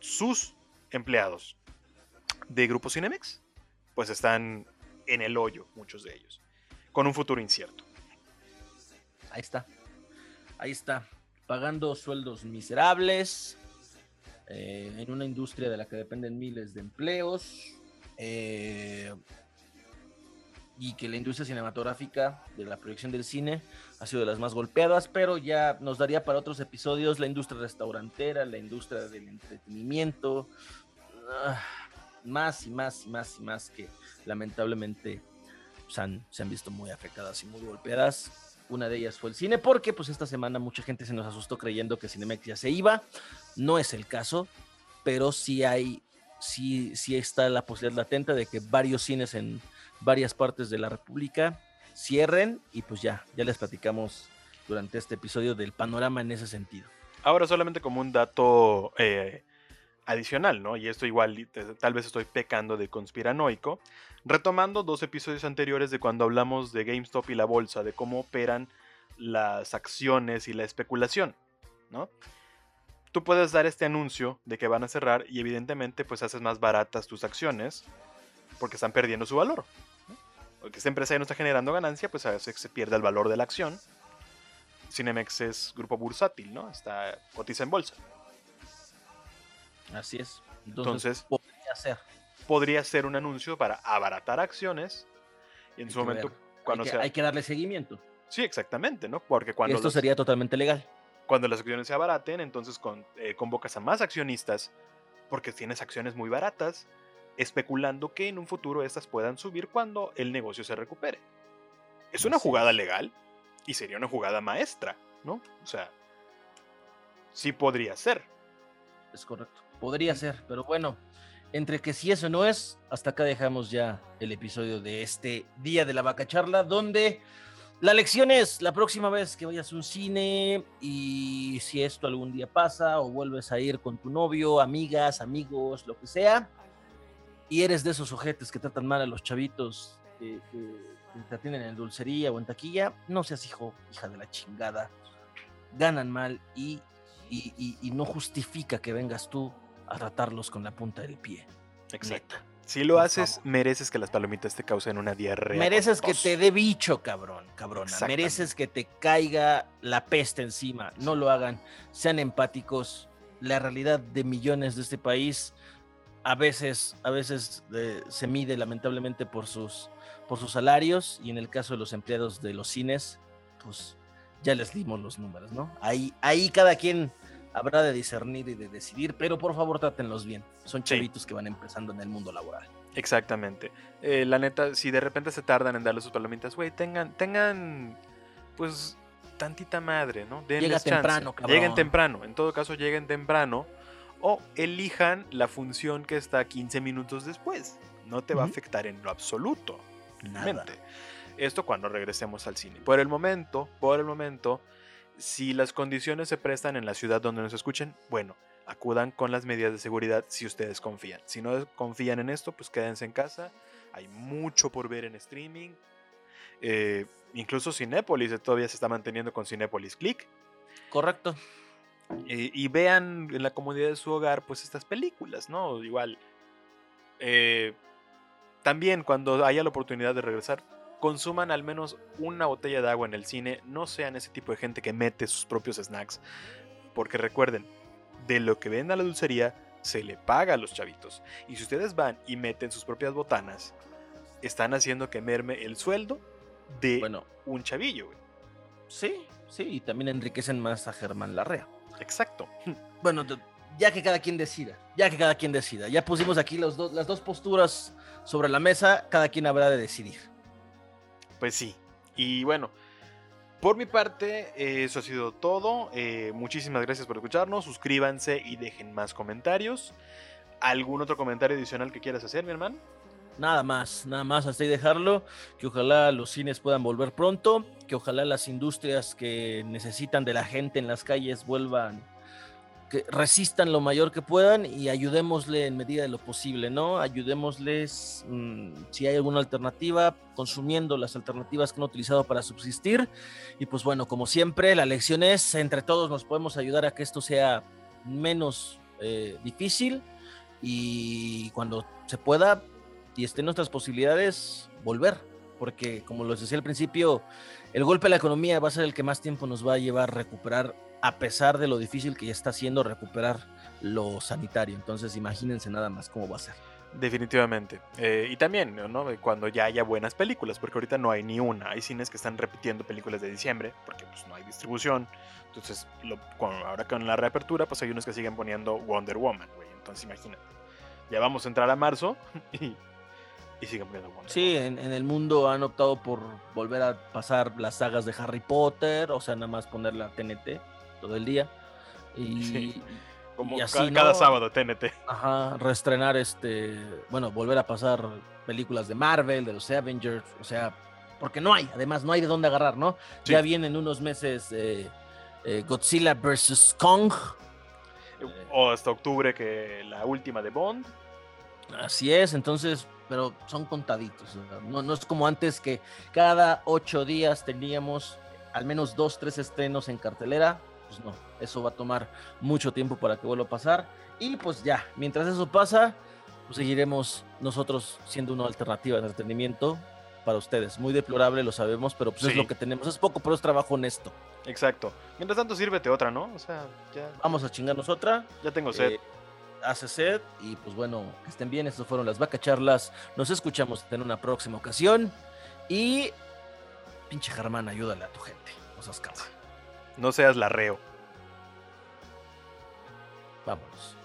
sus empleados de Grupo Cinemex, pues están en el hoyo, muchos de ellos, con un futuro incierto. Ahí está. Ahí está. Pagando sueldos miserables. eh, en una industria de la que dependen miles de empleos. eh, y que la industria cinematográfica de la proyección del cine ha sido de las más golpeadas, pero ya nos daría para otros episodios la industria restaurantera, la industria del entretenimiento, ah, más y más y más y más que lamentablemente pues, han- se han visto muy afectadas y muy golpeadas. Una de ellas fue el cine, porque pues esta semana mucha gente se nos asustó creyendo que Cinemex ya se iba. No es el caso, pero sí hay, sí, sí está la posibilidad latente de que varios cines en varias partes de la República cierren y pues ya, ya les platicamos durante este episodio del panorama en ese sentido. Ahora solamente como un dato eh, adicional, ¿no? Y esto igual tal vez estoy pecando de conspiranoico. Retomando dos episodios anteriores de cuando hablamos de GameStop y la bolsa, de cómo operan las acciones y la especulación, ¿no? Tú puedes dar este anuncio de que van a cerrar y evidentemente pues haces más baratas tus acciones porque están perdiendo su valor. ¿No? Porque esta empresa ya no está generando ganancia, pues a veces se pierde el valor de la acción. Cinemex es grupo bursátil, ¿no? Está cotiza en bolsa. Así es. Entonces, Entonces, podría ser. podría ser un anuncio para abaratar acciones y en Hay su que momento ver. cuando hay, que, sea hay que darle seguimiento. Sí, exactamente, ¿no? Porque cuando esto los- sería totalmente legal. cuando las acciones se abaraten, entonces con- eh, convocas a más accionistas porque tienes acciones muy baratas, especulando que en un futuro estas puedan subir cuando el negocio se recupere. Es una jugada legal y sería una jugada maestra, ¿no? O sea, sí podría ser. Es correcto. Podría ser, pero bueno, entre que si eso no es, hasta acá dejamos ya el episodio de este día de la vaca charla, donde la lección es la próxima vez que vayas a un cine y si esto algún día pasa o vuelves a ir con tu novio, amigas, amigos, lo que sea, y eres de esos ojetes que tratan mal a los chavitos que, que- que te atienden en dulcería o en taquilla, no seas hijo, hija de la chingada. Ganan mal y, y- y- y no justifica que vengas tú a tratarlos con la punta del pie. Exacto. Neta. Si lo haces, mereces que las palomitas te causen una diarrea. Mereces que te dé bicho, cabrón, cabrona. Mereces que te caiga la peste encima. No lo hagan. Sean empáticos. La realidad de millones de este país a veces, a veces eh, se mide lamentablemente por sus, por sus salarios y en el caso de los empleados de los cines, pues ya les dimos los números, ¿no? Ahí, ahí cada quien habrá de discernir y de decidir, pero por favor trátenlos bien. Son Sí. chavitos que van empezando en el mundo laboral. Exactamente. Eh, la neta, si de repente se tardan en darle sus palomitas, güey, tengan, tengan, pues, tantita madre, ¿no? Denles Llega chance. temprano, cabrón. Lleguen temprano. En todo caso, lleguen temprano. O elijan la función que está 15 minutos después. No te va a afectar en lo absoluto. Nada. Esto cuando regresemos al cine. Por el momento, por el momento, si las condiciones se prestan en la ciudad donde nos escuchen, bueno, acudan con las medidas de seguridad si ustedes confían. Si no confían en esto, pues quédense en casa. Hay mucho por ver en streaming. Eh, incluso Cinépolis eh, todavía se está manteniendo con Cinépolis Click. Correcto. Eh, y vean en la comodidad de su hogar, pues estas películas, ¿no? Igual. eh, también cuando haya la oportunidad de regresar, consuman al menos una botella de agua en el cine. No sean ese tipo de gente que mete sus propios snacks. Porque recuerden, de lo que venden a la dulcería, se le paga a los chavitos. Y si ustedes van y meten sus propias botanas, están haciendo que merme el sueldo de Bueno, un chavillo, güey. sí, sí, y también enriquecen más a Germán Larrea. Exacto. Bueno, ya que cada quien decida, ya que cada quien decida, ya pusimos aquí los las dos posturas sobre la mesa, cada quien habrá de decidir. Pues sí. Y bueno, por mi parte, eh, eso ha sido todo. Eh, muchísimas gracias por escucharnos. Suscríbanse y dejen más comentarios. ¿Algún otro comentario adicional que quieras hacer, mi hermano? Nada más, nada más hasta ahí dejarlo, que ojalá los cines puedan volver pronto, que ojalá las industrias que necesitan de la gente en las calles vuelvan que resistan lo mayor que puedan y ayudémosle en medida de lo posible, ¿no? Ayudémosles mm, si hay alguna alternativa, consumiendo las alternativas que han utilizado para subsistir. Y pues bueno, como siempre, la lección es, entre todos nos podemos ayudar a que esto sea menos eh, difícil y cuando se pueda y estén nuestras posibilidades, volver. Porque como les decía al principio, el golpe a la economía va a ser el que más tiempo nos va a llevar a recuperar a pesar de lo difícil que ya está haciendo recuperar lo sanitario. Entonces, imagínense nada más cómo va a ser. Definitivamente. Eh, y también, ¿no? Cuando ya haya buenas películas, porque ahorita no hay ni una. Hay cines que están repitiendo películas de diciembre, porque pues no hay distribución. Entonces, ahora con la reapertura, pues hay unos que siguen poniendo Wonder Woman, güey. Entonces, imagínate. Ya vamos a entrar a marzo y, y siguen poniendo Wonder sí, Woman. Sí, en, el mundo han optado por volver a pasar las sagas de Harry Potter, o sea, nada más poner la TNT todo el día. Y, como cada, sábado TNT. Ajá, reestrenar este, bueno, volver a pasar películas de Marvel, de los Avengers, o sea, porque no hay, además no hay de dónde agarrar, ¿no? Ya vienen unos meses eh, eh, Godzilla vs. Kong. O hasta octubre que la última de Bond. Así es, entonces, pero son contaditos. No, no es como antes que cada ocho días teníamos al menos dos, tres estrenos en cartelera pues no, eso va a tomar mucho tiempo para que vuelva a pasar. Y pues ya, mientras eso pasa, pues seguiremos nosotros siendo una alternativa de entretenimiento para ustedes. Muy deplorable, lo sabemos, pero pues es lo que tenemos. Es poco, pero es trabajo honesto. Exacto. Mientras tanto, sírvete otra, ¿no? O sea, ya. Vamos a chingarnos otra. Ya tengo sed. Eh, hace sed. Y pues bueno, que estén bien. Estas fueron las vacacharlas. Nos escuchamos en una próxima ocasión. Y. Pinche Germán, ayúdale a tu gente. No seas no seas la reo. Vámonos.